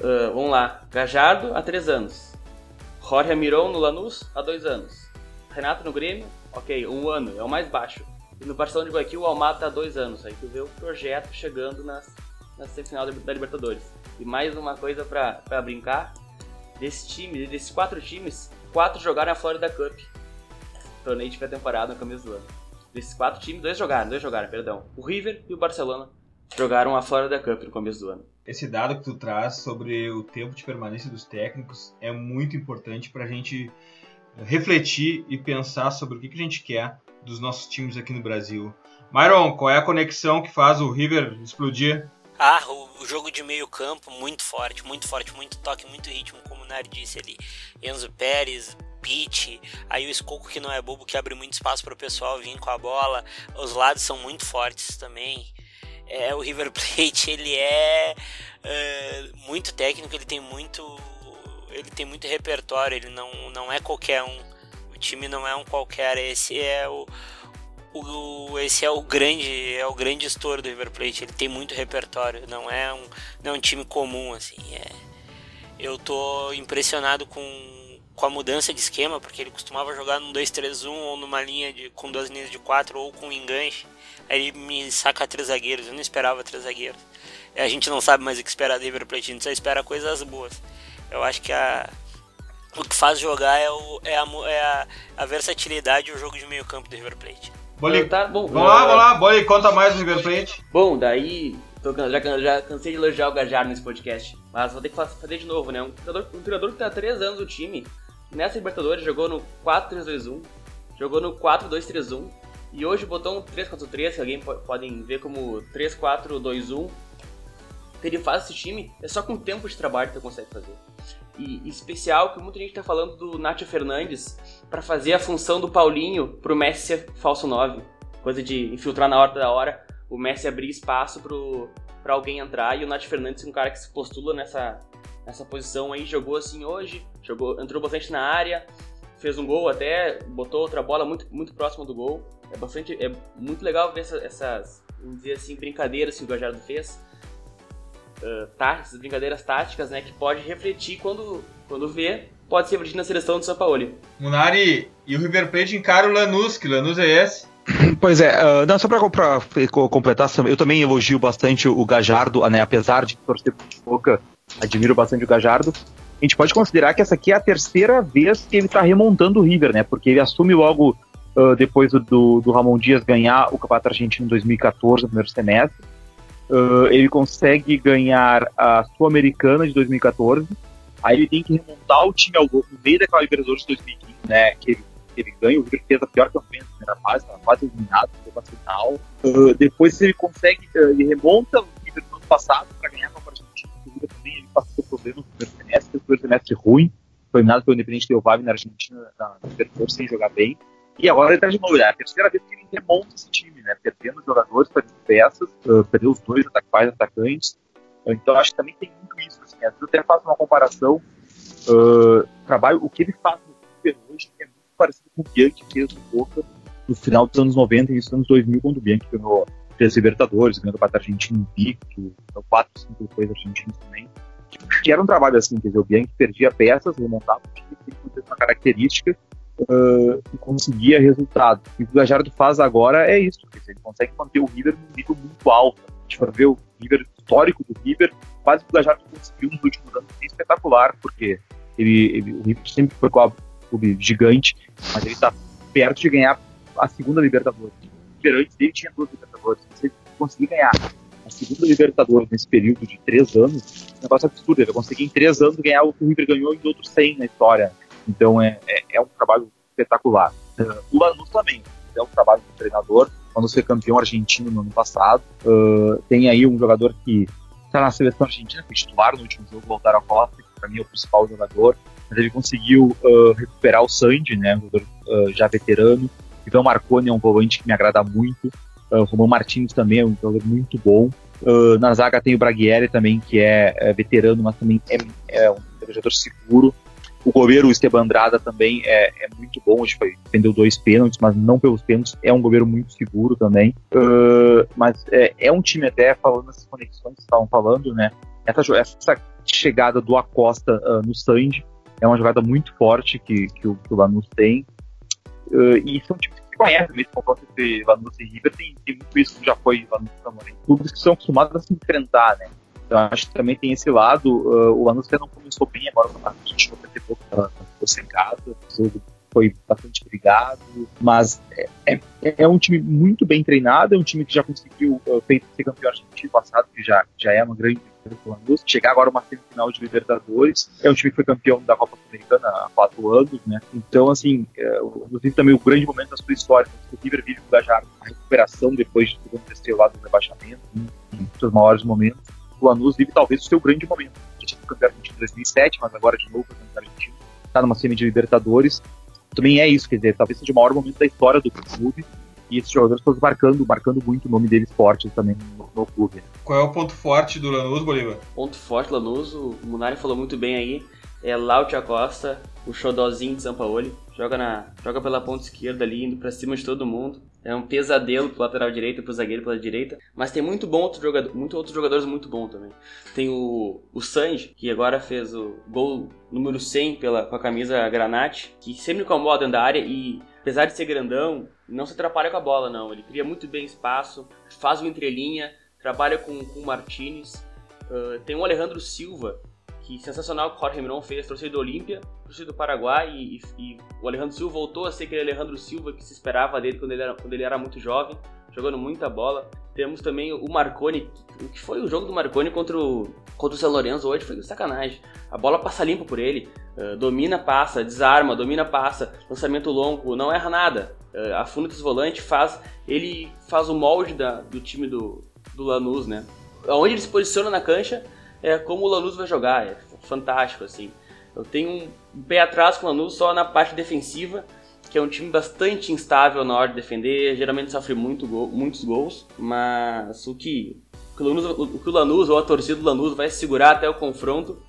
Uh, vamos lá. Gajardo há três anos. Jorge Miron no Lanús há dois anos. Renato no Grêmio, ok, um ano, é o mais baixo. E no Barcelona de Guayaquil, o Almada tá há dois anos. Aí tu vê o projeto chegando nas, na semifinal da Libertadores. E mais uma coisa pra brincar: desse time, desses quatro times, quatro jogaram a Florida Cup. Torneio de pré-temporada no começo do ano. Desses quatro times, dois jogaram, dois jogaram, perdão. O River e o Barcelona jogaram a Florida Cup no começo do ano. Esse dado que tu traz sobre o tempo de permanência dos técnicos é muito importante para a gente refletir e pensar sobre o que, que a gente quer dos nossos times aqui no Brasil. Myron, qual é a conexão que faz o River explodir? Ah, o, jogo de meio campo muito forte, muito forte, muito toque, muito ritmo, como o Nari disse ali. Enzo Pérez, Pitt, aí o Escoco que não é bobo, que abre muito espaço para o pessoal vir com a bola. Os lados são muito fortes também. É, o River Plate ele é, é muito técnico, ele tem muito ele tem muito repertório, ele não, não é qualquer um o time não é um qualquer, esse é o, o, esse é o grande é o grande estouro do River Plate. Ele tem muito repertório, não é um, não é um time comum assim. É, eu tô impressionado com, com a mudança de esquema, porque ele costumava jogar num 2-3-1 ou numa linha de, com duas linhas de quatro ou com enganche. Aí ele me saca três zagueiros, eu não esperava três zagueiros. A gente não sabe mais o que esperar do River Plate, a gente só espera coisas boas. Eu acho que a, o que faz jogar é, o, é, a, é a, a, versatilidade e o jogo de meio campo do River Plate. Boli, tá, bom, vamos lá, vamos lá, Boli, conta mais do River Plate. Bom, daí tô, já, já cansei de elogiar o Gajardo nesse podcast, mas vou ter que fazer de novo, né? Um treinador, um treinador que tá há 3 anos no time, nessa Libertadores jogou no 4-3-2-1, jogou no 4-2-3-1, e hoje botou um 3-4-3, que alguém podem ver como 3-4-2-1. Ele faz esse time, é só com tempo de trabalho que tu consegue fazer especial que muita gente tá falando do Nacho Fernandes para fazer a função do Paulinho pro Messi ser falso 9. Coisa de infiltrar na hora da hora, o Messi abrir espaço pro, pra alguém entrar e o Nacho Fernandes é um cara que se postula nessa, nessa posição aí, jogou assim hoje, jogou, entrou bastante na área, fez um gol até, botou outra bola muito, muito próxima do gol. É bastante, é muito legal ver essa, essas, vamos dizer assim, brincadeiras que o Gajardo fez uh, táticas, brincadeiras táticas, né, que pode refletir quando, quando vê, pode ser refletir na seleção do São Paulo. Munari, e o River Plate encara o Lanús, que Lanús é esse? Pois é, uh, não, só para completar, eu também elogio bastante o Gajardo, né, apesar de torcer por Boca, admiro bastante o Gajardo. A gente pode considerar que essa aqui é a terceira vez que ele está remontando o River, né? Porque ele assume logo uh, depois do, do Ramon Dias ganhar o Campeonato Argentino em 2014, no primeiro semestre. Uh, ele consegue ganhar a Sul-Americana de 2014. Aí ele tem que remontar o time ao no meio daquela Libertadores de 2015, né? Que ele, que ele ganha, o River fez a pior campanha na primeira fase, estava quase eliminado, foi para final. Uh, depois ele consegue, uh, ele remonta o River no ano passado para ganhar a Copa Argentina. O River também ele passou problemas no primeiro semestre, o primeiro semestre ruim, foi eliminado pelo Independente Del Valle na Argentina, na Libertadores, sem jogar bem. E agora ele está de novo. É a terceira vez que ele remonta esse time, né? Perdendo jogadores, perdendo peças, uh, perdeu os dois atacantes. Então acho que também tem muito isso. Assim, às vezes eu até faço uma comparação. Uh, trabalho, o que ele faz no Super hoje é muito parecido com o Bianchi fez no Boca no final dos anos 90 e início dos anos 2000, quando o Bianchi ganhou três Libertadores, ganhou o Campeonato Argentino invicto, quatro, cinco depois argentinos também. Que era um trabalho assim, quer dizer, o Bianchi perdia peças, remontava o time, tem uma característica uh, e conseguia resultado. E o que o Gajardo faz agora é isso, ele consegue manter o River num nível muito alto. A gente for ver o River histórico do River, quase que o Gajardo conseguiu nos últimos anos, é espetacular, porque ele, ele, o River sempre foi um clube gigante, mas ele está perto de ganhar a segunda Libertadores. Antes dele tinha duas Libertadores, se conseguir ganhar a segunda Libertadores nesse período de três anos, é um negócio absurdo. Ele vai conseguir em três anos ganhar o que o River ganhou em outros 100 na história. Então é, é, é um trabalho espetacular. Uh, o Lanús também é um trabalho do treinador. Quando foi campeão argentino no ano passado, uh, tem aí um jogador que está na seleção argentina, foi titular no último jogo, Lautaro Costa, que para mim é o principal jogador, mas ele conseguiu uh, recuperar o Sandy, né, um jogador uh, já veterano. Então Marconi é um volante que me agrada muito. Uh, Romão Martins também é um jogador muito bom. Uh, na zaga tem o Braguieri também, que é, é veterano, mas também é, é um jogador seguro. O goleiro, o Esteban Andrada, também é, é muito bom. Que defendeu dois pênaltis, mas não pelos pênaltis. É um goleiro muito seguro também. Uh, mas é, é, um time, até falando nessas conexões que estavam falando, né? Essa, essa chegada do Acosta uh, no Sandy é uma jogada muito forte que, que, o, que o Lanús tem. Uh, e são times que conhecem mesmo, confronto entre Lanús e River. Tem, tem muito isso que já foi Lanús Camorim. Clubes que são acostumados a se enfrentar, né? Então acho que também tem esse lado. Uh, o Lanús até não começou bem agora no a gente não ter pouco, ela ficou o foi bastante brigado, mas é, é, é, um time muito bem treinado, é um time que já conseguiu uh, ser campeão argentino passado, que já, já é uma grande chegar agora uma semifinal de Libertadores, é um time que foi campeão da Copa Sul-Americana há quatro anos, né? Então, assim, é, inclusive também o grande momento da sua história, o River vive o Gajar, a recuperação depois de tudo acontecer lá do rebaixamento, em seus maiores momentos o Lanús vive talvez o seu grande momento. Já tinha campeão argentino em 2007, mas agora de novo campeão argentino. Está numa semi de Libertadores. Também é isso, quer dizer, talvez seja o maior momento da história do clube. E esses jogadores estão marcando, marcando muito o nome deles fortes também no, no clube. Qual é o ponto forte do Lanús, Bolívar? Ponto forte do Lanús, o Munari falou muito bem aí, é Lautia Costa, o xodózinho de Sampaoli. Joga, na, joga pela ponta esquerda ali, indo pra cima de todo mundo. É um pesadelo pro lateral direito, pro zagueiro pela direita. Mas tem muito bom outro jogador, muito outros jogadores muito bom também. Tem o, o Sanji, que agora fez o gol número 100 pela, com a camisa Granate, que sempre incomoda dentro da área e, apesar de ser grandão, não se atrapalha com a bola, não. Ele cria muito bem espaço, faz uma entrelinha, trabalha com, com o Martinez. Uh, tem o Alejandro Silva, que sensacional que o Jorge Miron fez, torcida do Olímpia, torcida do Paraguai, e, e, o Alejandro Silva voltou a ser aquele Alejandro Silva que se esperava dele quando ele era, quando ele era muito jovem, jogando muita bola. Temos também o Marconi, o que foi o jogo do Marconi contra o, contra o São Lourenço hoje foi sacanagem. A bola passa limpa por ele, uh, domina, passa, desarma, domina, passa, lançamento longo, não erra nada. Uh, afunda dos volantes, faz, ele faz o molde da, do time do, do Lanús, né? Onde ele se posiciona na cancha, é como o Lanús vai jogar, é fantástico assim. Eu tenho um pé atrás com o Lanús só na parte defensiva, que é um time bastante instável na hora de defender, geralmente sofre muito gol, muitos gols, mas o que, o que o, Lanús, o que o Lanús ou a torcida do Lanús vai segurar até o confronto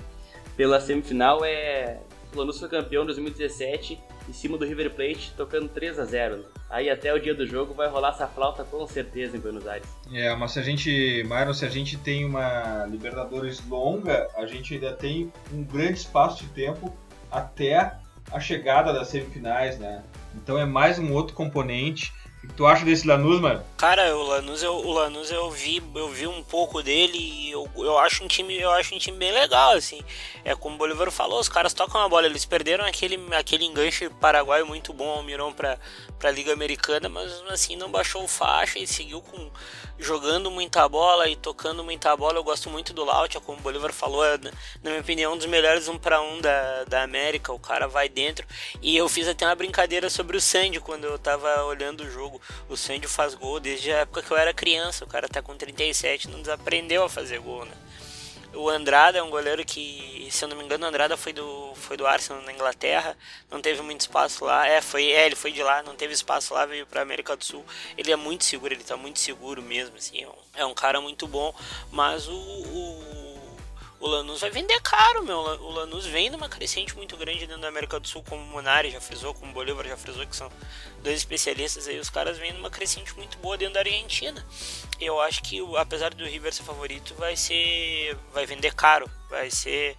pela semifinal é o Lanús foi campeão em 2017 em cima do River Plate, tocando 3 a 0 né? Aí até o dia do jogo vai rolar essa flauta com certeza em Buenos Aires. É, mas se a gente, Myron, se a gente tem uma Libertadores longa, a gente ainda tem um grande espaço de tempo até a chegada das semifinais, né? Então é mais um outro componente que tu acha desse Lanús, mano? Cara, o Lanús eu, o Lanús eu vi, eu vi um pouco dele e eu, eu acho um time, eu acho um time bem legal, assim. É como o Bolívar falou, os caras tocam a bola, eles perderam aquele, aquele enganche paraguaio muito bom ao Mirão pra, pra Liga Americana, mas assim não baixou faixa e seguiu com jogando muita bola e tocando muita bola. Eu gosto muito do Lautia, como o Bolívar falou, é, na minha opinião, um dos melhores um para um da, da América. O cara vai dentro. E eu fiz até uma brincadeira sobre o Sandy quando eu tava olhando o jogo. O Sandy faz gol desde a época que eu era criança. O cara tá com 37, não desaprendeu a fazer gol, né? O Andrada é um goleiro que, se eu não me engano, o Andrada foi do, foi do Arsenal na Inglaterra, não teve muito espaço lá. É, foi, é, ele foi de lá, não teve espaço lá, veio pra América do Sul. Ele é muito seguro, ele tá muito seguro mesmo, assim, é um, é um cara muito bom, mas o, o, o Lanús vai vender caro, meu. O Lanús vem numa crescente muito grande dentro da América do Sul, como o Munari já frisou, como o Bolívar já frisou, que são dois especialistas aí. Os caras vêm numa crescente muito boa dentro da Argentina. eu acho que apesar do River ser favorito, vai ser. vai vender caro. Vai ser.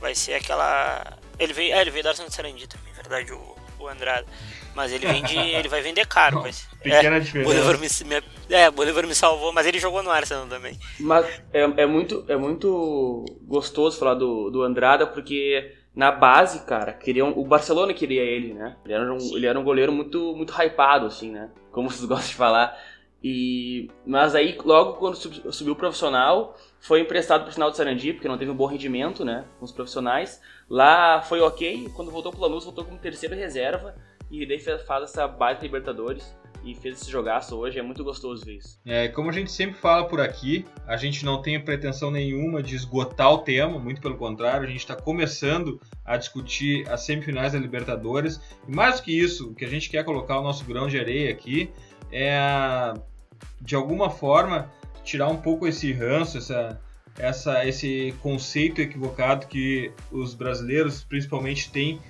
Vai ser aquela. Ele veio. É, ele veio da Arsenal de Sarandi também, na verdade, o, o Andrada. Mas ele vende. ele vai vender caro. Mas, Pequena é, diferença. Bolivar me, me, é, Bolivar me salvou, mas ele jogou no Arsenal também. Mas é, é, muito, é muito gostoso falar do, do Andrada, porque na base, cara, queriam, o Barcelona queria ele, né? Ele era um, ele era um goleiro muito, muito hypado, assim, né? Como vocês gostam de falar. E, mas aí, logo quando subiu o profissional, foi emprestado para o final de Sarandi, porque não teve um bom rendimento, né? Com os profissionais. Lá foi ok, quando voltou para o Lanús, voltou como terceira reserva. E daí faz essa baita Libertadores e fez esse jogaço hoje, é muito gostoso ver isso. É, como a gente sempre fala por aqui, a gente não tem pretensão nenhuma de esgotar o tema, muito pelo contrário, a gente está começando a discutir as semifinais da Libertadores. E mais do que isso, o que a gente quer colocar o nosso grão de areia aqui é, de alguma forma, tirar um pouco esse ranço, essa, essa, esse conceito equivocado que os brasileiros, principalmente, têm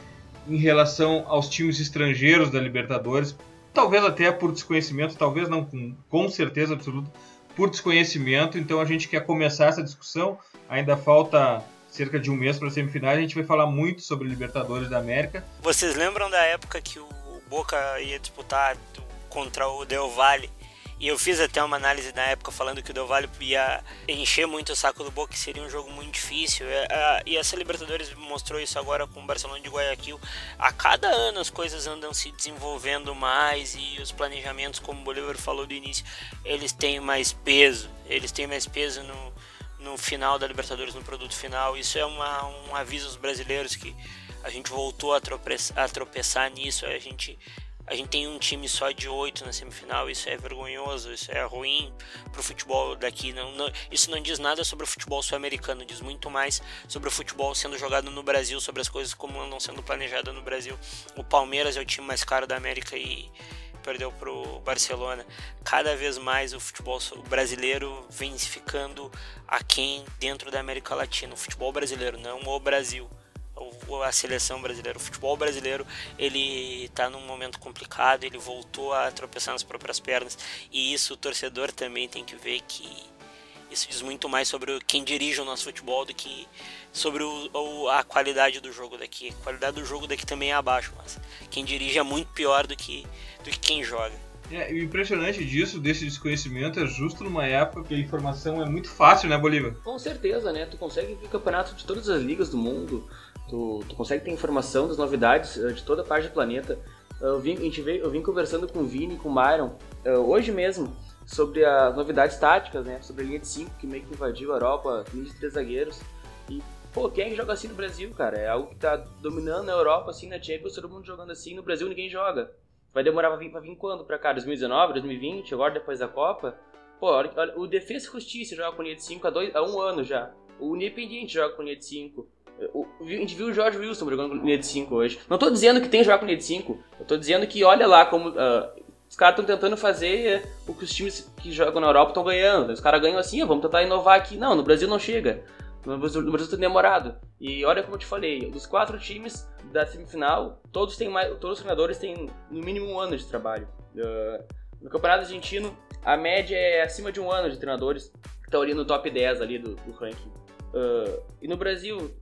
em relação aos times estrangeiros da Libertadores, talvez até por desconhecimento, talvez não com, com certeza absoluta, por desconhecimento. Então a gente quer começar essa discussão. Ainda falta cerca de um mês para a semifinais. A gente vai falar muito sobre Libertadores da América. Vocês lembram da época que o Boca ia disputar contra o Del Valle e eu fiz até uma análise na época falando que o Del Valle ia encher muito o saco do Boca, que seria um jogo muito difícil. E essa Libertadores mostrou isso agora com o Barcelona de Guayaquil. A cada ano as coisas andam se desenvolvendo mais e os planejamentos, como o Bolívar falou do início, eles têm mais peso. Eles têm mais peso no, no final da Libertadores, no produto final. Isso é uma, um aviso aos brasileiros que a gente voltou a tropeçar, a tropeçar nisso. A gente a gente tem um time só de oito na semifinal, isso é vergonhoso, isso é ruim pro futebol daqui. Não, não, isso não diz nada sobre o futebol sul-americano, diz muito mais sobre o futebol sendo jogado no Brasil, sobre as coisas como andam sendo planejadas no Brasil. O Palmeiras é o time mais caro da América e perdeu pro Barcelona. Cada vez mais o futebol brasileiro vem ficando aquém dentro da América Latina. O futebol brasileiro, não o Brasil a seleção brasileira, o futebol brasileiro, ele está num momento complicado, ele voltou a tropeçar nas próprias pernas e isso o torcedor também tem que ver que isso diz muito mais sobre quem dirige o nosso futebol do que sobre o, a qualidade do jogo daqui. A qualidade do jogo daqui também é abaixo, mas quem dirige é muito pior do que, do que quem joga. É, o impressionante disso, desse desconhecimento, é justo numa época que a informação é muito fácil, né, Bolívar? Com certeza, né? Tu consegue ver campeonato de todas as ligas do mundo, Tu, tu consegue ter informação das novidades uh, de toda parte do planeta. Eu, vim, a gente veio, eu vim conversando com o Vini com o Myron uh, hoje mesmo sobre as novidades táticas, né? Sobre a linha de 5 que meio que invadiu a Europa, linha de três zagueiros. E, pô, quem é que joga assim no Brasil, cara? É algo que tá dominando na Europa, assim, na Champions, todo mundo jogando assim. No Brasil ninguém joga. Vai demorar pra vir, pra vir quando pra cá? 2019, 2020, agora depois da Copa? Pô, olha, o Defesa e Justiça joga com linha de 5 há, dois, há um ano já. O Independiente joga com linha de 5. A gente viu o George Wilson jogando com linha de 5 hoje. Não tô dizendo que tem que jogar com linha de 5. Eu tô dizendo que olha lá como. Uh, os caras estão tentando fazer o que os times que jogam na Europa estão ganhando. Os caras ganham assim, vamos tentar inovar aqui. Não, no Brasil não chega. No Brasil, no tá demorado. E olha como eu te falei, dos quatro times da semifinal, todos têm mais, todos os treinadores têm no mínimo um ano de trabalho. Uh, no Campeonato Argentino, a média é acima de um ano de treinadores que estão ali no top 10 ali do, do ranking. Uh, e no Brasil,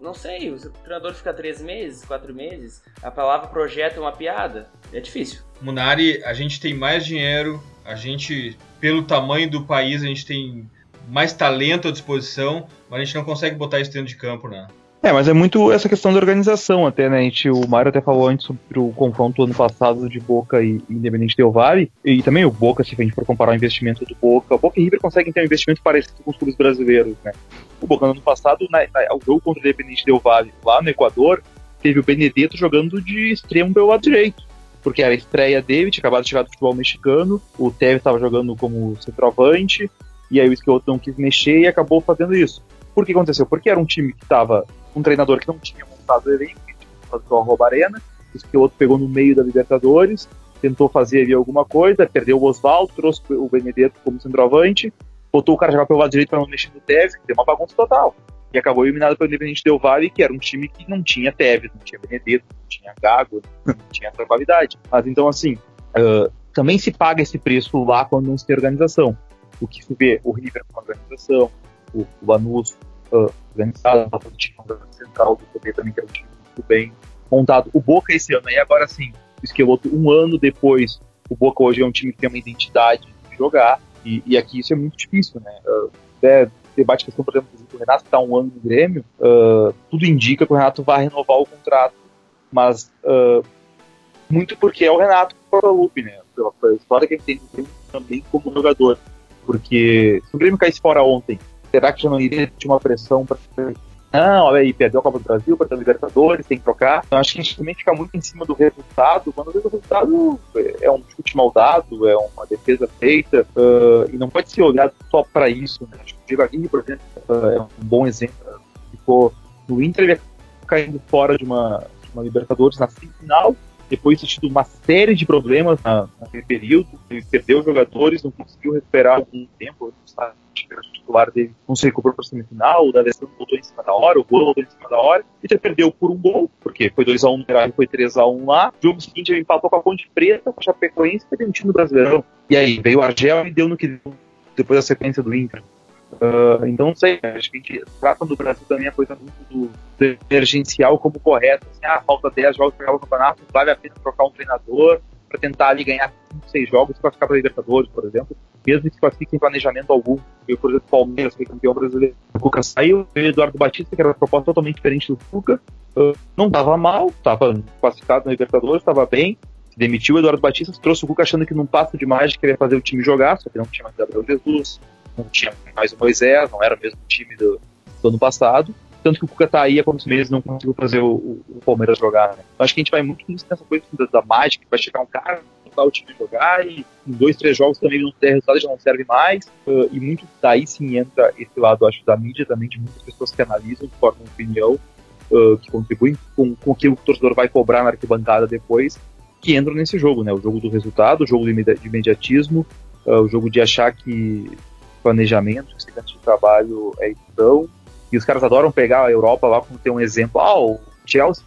não sei, o treinador fica três meses, quatro meses, a palavra projeto é uma piada. É difícil. Munari, a gente tem mais dinheiro, a gente, pelo tamanho do país, a gente tem mais talento à disposição, mas a gente não consegue botar isso dentro de campo, né? É, mas é muito essa questão da organização até, né? A gente, o Mário até falou antes sobre o confronto ano passado de Boca e Independente Del Vale, e também o Boca, se a gente for comparar o investimento do Boca, o Boca e River conseguem ter um investimento parecido com os clubes brasileiros, né? O Boca no ano passado, na, na, o jogo contra o Independente Del Vale, lá no Equador, teve o Benedetto jogando de extremo pelo lado direito, porque era a estreia dele, tinha acabado de chegar do futebol mexicano, o Tevez estava jogando como centroavante, e aí o Esquioto não quis mexer e acabou fazendo isso. Por que aconteceu? Porque era um time que estava um treinador que não tinha montado o elenco, que tinha montado a Rouba Arena, o Esquioto pegou no meio da Libertadores, tentou fazer ali alguma coisa, perdeu o Oswaldo, trouxe o Benedetto como centroavante, botou o cara jogar pelo lado direito para não mexer no Tevez, deu uma bagunça total. E acabou eliminado pelo Independente Del Valle, que era um time que não tinha Tevez, não tinha Benedetto, não tinha Gago, não tinha essa qualidade. Mas então, assim, uh, também se paga esse preço lá quando não se tem organização. o que se vê o River com a organização, o, o Lanús uh, o time central do poder também, que é um time muito bem montado. O Boca esse ano, e agora sim, o Esqueloto, um ano depois, o Boca hoje é um time que tem uma identidade de jogar, e, e aqui isso é muito difícil, né? Uh, é, debate questão, por exemplo, do Renato está um ano no Grêmio, uh, tudo indica que o Renato vai renovar o contrato, mas uh, muito porque é o Renato Lupe, né? Pela história que ele tem também como jogador. Porque se o Grêmio caísse fora ontem, será que já não iria ter uma pressão para não, olha aí, perdeu a Copa do Brasil, perdeu a Libertadores, tem que trocar. Então acho que a gente também fica muito em cima do resultado, quando o resultado é um chute mal dado, é uma defesa feita, uh, e não pode ser olhado só para isso. Né? Acho que o Diego Aguirre, por exemplo, uh, é um bom exemplo. Ficou no Inter, ele caindo fora de uma, de uma Libertadores na semifinal, depois de tido uma série de problemas na, naquele período, ele perdeu jogadores, não conseguiu recuperar algum tempo, está titular dele não se recuperou para a semifinal, o D'Alessandro voltou em cima da hora, o gol voltou em cima da hora, e até perdeu por um gol, porque foi 2x1 no Mirage, foi 3x1 lá. Jogo seguinte ele empatou com a Ponte Preta, com a Chapecoense, perdeu um time brasileirão. E aí veio o Argel e deu no que deu, depois da sequência do Inter. Uh, então, não sei, acho que a gente trata do Brasil também a coisa muito do, do emergencial como correto. Assim, ah, falta 10 jogos para o campeonato, vale a pena trocar um treinador para tentar ali ganhar 5, 6 jogos para ficar para Libertadores, por exemplo mesmo que se classifique sem planejamento algum. Eu, por exemplo, Palmeiras foi campeão brasileiro. O Cuca saiu, o Eduardo Batista, que era uma proposta totalmente diferente do Cuca, uh, não estava mal, estava classificado na Libertadores, estava bem. Demitiu o Eduardo Batista, trouxe o Cuca achando que num passo de mágica ele ia fazer o time jogar, só que não tinha mais Gabriel Jesus, não tinha mais o Moisés, não era o mesmo time do, do ano passado. Tanto que o Cuca tá aí há quantos meses não conseguiu fazer o, o, Palmeiras jogar, né? Então acho que a gente vai muito nessa coisa da, da mágica, vai chegar um cara, o time jogar e em dois, três jogos também não der resultado, já não serve mais. Uh, e muito daí sim entra esse lado, acho, da mídia também, de muitas pessoas que analisam, formam opinião, uh, que contribuem com, com o que o torcedor vai cobrar na arquibancada depois, que entram nesse jogo, né? O jogo do resultado, o jogo de imediatismo, uh, o jogo de achar que planejamento, que de trabalho é então. E os caras adoram pegar a Europa lá como ter um exemplo. Ah, o Chelsea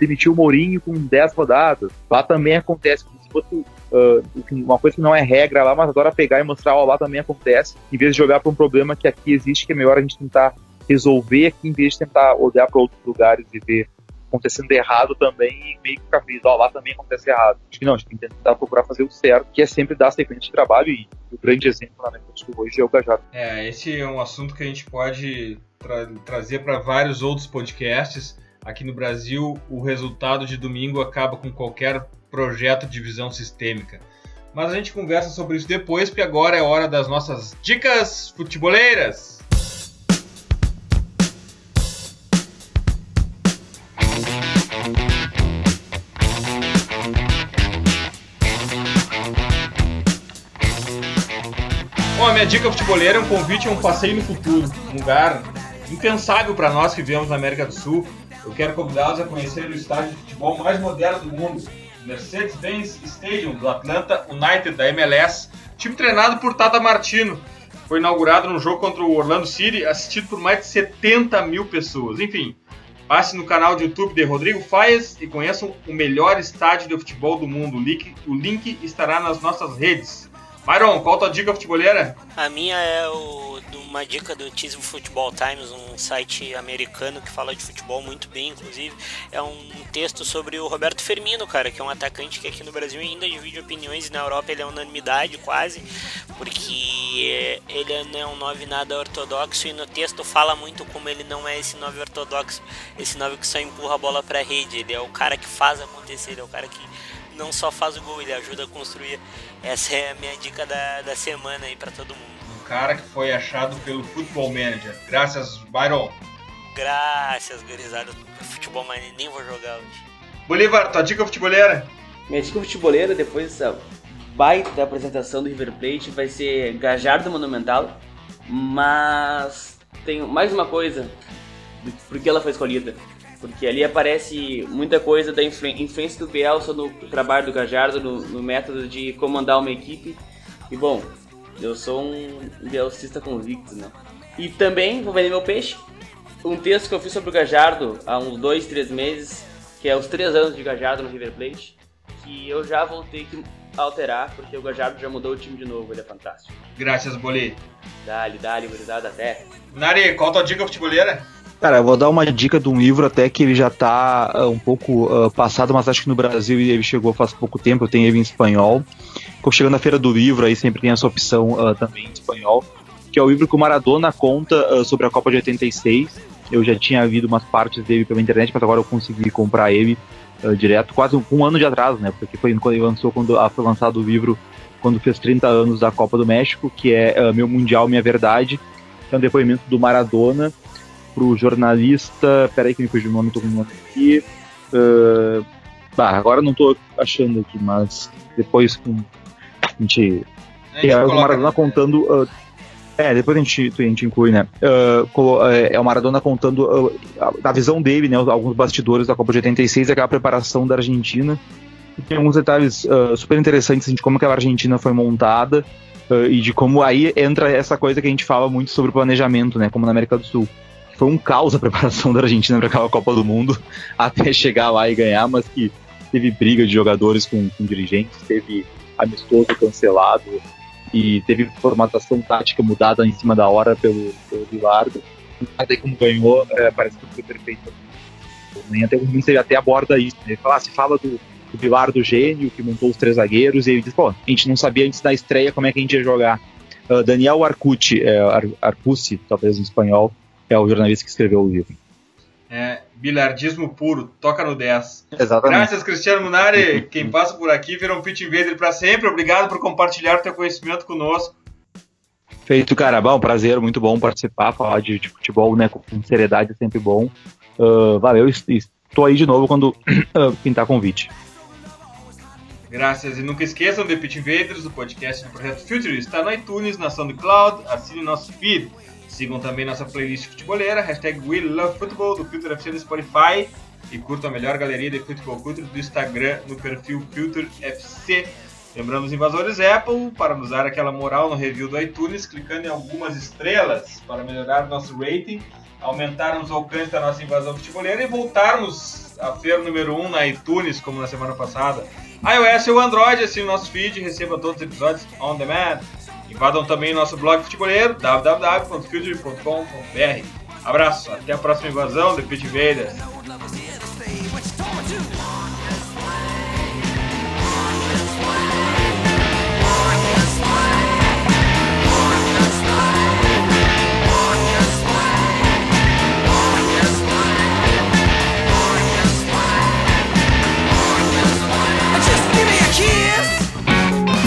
demitiu o Mourinho com 10 rodadas. Lá também acontece fosse uh, uma coisa que não é regra lá, mas agora pegar e mostrar, ó, lá também acontece, em vez de jogar para um problema que aqui existe, que é melhor a gente tentar resolver aqui, em vez de tentar olhar para outros lugares e ver acontecendo errado também e meio que ficar feliz, ó, lá também acontece errado. Acho que não, a gente tem que tentar procurar fazer o certo, que é sempre dar sequência de trabalho e o grande exemplo na América do Sul hoje é o Gajardo. É, esse é um assunto que a gente pode tra trazer para vários outros podcasts. Aqui no Brasil, o resultado de domingo acaba com qualquer projeto de visão sistêmica. Mas a gente conversa sobre isso depois, porque agora é hora das nossas dicas futeboleiras. Bom, a minha dica futeboleira é um convite a um passeio no futuro, um lugar impensável para nós que vivemos na América do Sul. Eu quero convidá-los a conhecer o estádio de futebol mais moderno do mundo, Mercedes-Benz Stadium do Atlanta United da MLS, time treinado por Tata Martino. Foi inaugurado num jogo contra o Orlando City, assistido por mais de 70 mil pessoas. Enfim, passe no canal de YouTube de Rodrigo Faias e conheçam o melhor estádio de futebol do mundo. O link, o link estará nas nossas redes. Myron, qual a tua dica futebolera? A minha é o, uma dica do Tismo Football Times, um site americano que fala de futebol muito bem, inclusive. É um texto sobre o Roberto Firmino, cara, que é um atacante que aqui no Brasil ainda divide opiniões e na Europa ele é unanimidade quase, porque ele não é um 9 nada ortodoxo e no texto fala muito como ele não é esse 9 ortodoxo, esse 9 que só empurra a bola pra rede. Ele é o cara que faz acontecer, ele é o cara que não só faz o gol, ele ajuda a construir. Essa é a minha dica da, da semana aí para todo mundo. Um cara que foi achado pelo Football Manager. Graças, Byron. Graças, gurizada. Futebol, mas nem vou jogar hoje. Bolívar, tua dica futebolera? Minha dica futebolera, depois dessa baita apresentação do River Plate, vai ser Gajardo Monumental. Mas tem mais uma coisa, por que ela foi escolhida porque ali aparece muita coisa da influência do Bielsa no trabalho do Gajardo, no, no, método de comandar uma equipe. E bom, eu sou um bielcista convicto, né? E também vou vender meu peixe. Um texto que eu fiz sobre o Gajardo há uns dois, três meses, que é os três anos de Gajardo no River Plate, que eu já vou ter que alterar, porque o Gajardo já mudou o time de novo, ele é fantástico. Graças, Boli. Dá-lhe, dá-lhe, gurizada, até. Nari, qual a tua dica futebolera? Cara, eu vou dar uma dica de um livro até que ele já tá uh, um pouco uh, passado, mas acho que no Brasil ele chegou faz pouco tempo, eu tenho ele em espanhol. Chegando na feira do livro, aí sempre tem essa opção uh, também em espanhol, que é o livro que o Maradona conta sobre a Copa de 86. Eu já tinha visto umas partes dele pela internet, mas agora eu consegui comprar ele direto, quase um, um, ano de atraso, né? Porque foi quando ele lançou, quando foi lançado o livro quando fez 30 anos da Copa do México, que é Meu Mundial, Minha Verdade. É um depoimento do Maradona pro jornalista. Peraí que me fugiu o nome, tô com o nome aqui. Uh, bah, agora não tô achando aqui, mas depois com. A gente. É, é o Maradona contando. Uh, é, depois a gente, a gente inclui, né? Uh, é o Maradona contando uh, a, visão dele, né? Alguns bastidores da Copa de 86, aquela preparação da Argentina. E tem alguns detalhes uh, super interessantes assim, de como aquela Argentina foi montada e de como aí entra essa coisa que a gente fala muito sobre planejamento, né? Como na América do Sul foi um caos a preparação da Argentina para aquela Copa do Mundo até chegar lá e ganhar, mas que teve briga de jogadores com, com dirigentes, teve amistoso cancelado e teve formatação tática mudada em cima da hora pelo, pelo Bilardo. Mas aí como ganhou, é, parece que foi perfeito. Nem até o você até aborda isso. Né? Ele fala, ah, se fala do, do Bilardo gênio que montou os três zagueiros, e ele diz, pô, a gente não sabia antes da estreia como é que a gente ia jogar. Uh, Daniel Arcucci, é, Ar Arcucci, talvez em espanhol, é o jornalista que escreveu o livro. É, bilhardismo puro, toca no 10. Exatamente. Graças, Cristiano Munari. Quem passa por aqui vira um pitch invader para sempre. Obrigado por compartilhar o teu conhecimento conosco. Feito, cara. Bom, prazer, muito bom participar, falar de, de futebol né, com seriedade é sempre bom. Uh, valeu, estou aí de novo quando uh, pintar convite. Graças. E nunca esqueçam de Pit Invaders, o podcast do Projeto Future. Está no iTunes, na SoundCloud. Assine nosso feed. Sigam também nossa playlist futebolera, hashtag WeLoveFootball do Filter FC do Spotify e curtam a melhor galeria de futebol culture do Instagram no perfil Filter FC. Lembrando os invasores Apple para nos dar aquela moral no review do iTunes, clicando em algumas estrelas para melhorar nosso rating, aumentarmos o alcance da nossa invasão futebolera e voltarmos a ser número 1 um na iTunes, como na semana passada. iOS ou Android, assine nosso feed e receba todos os episódios on demand. Invadam também nosso blog futebolero, www.future.com.br. Abraço, até a próxima invasão do Pit Invaders.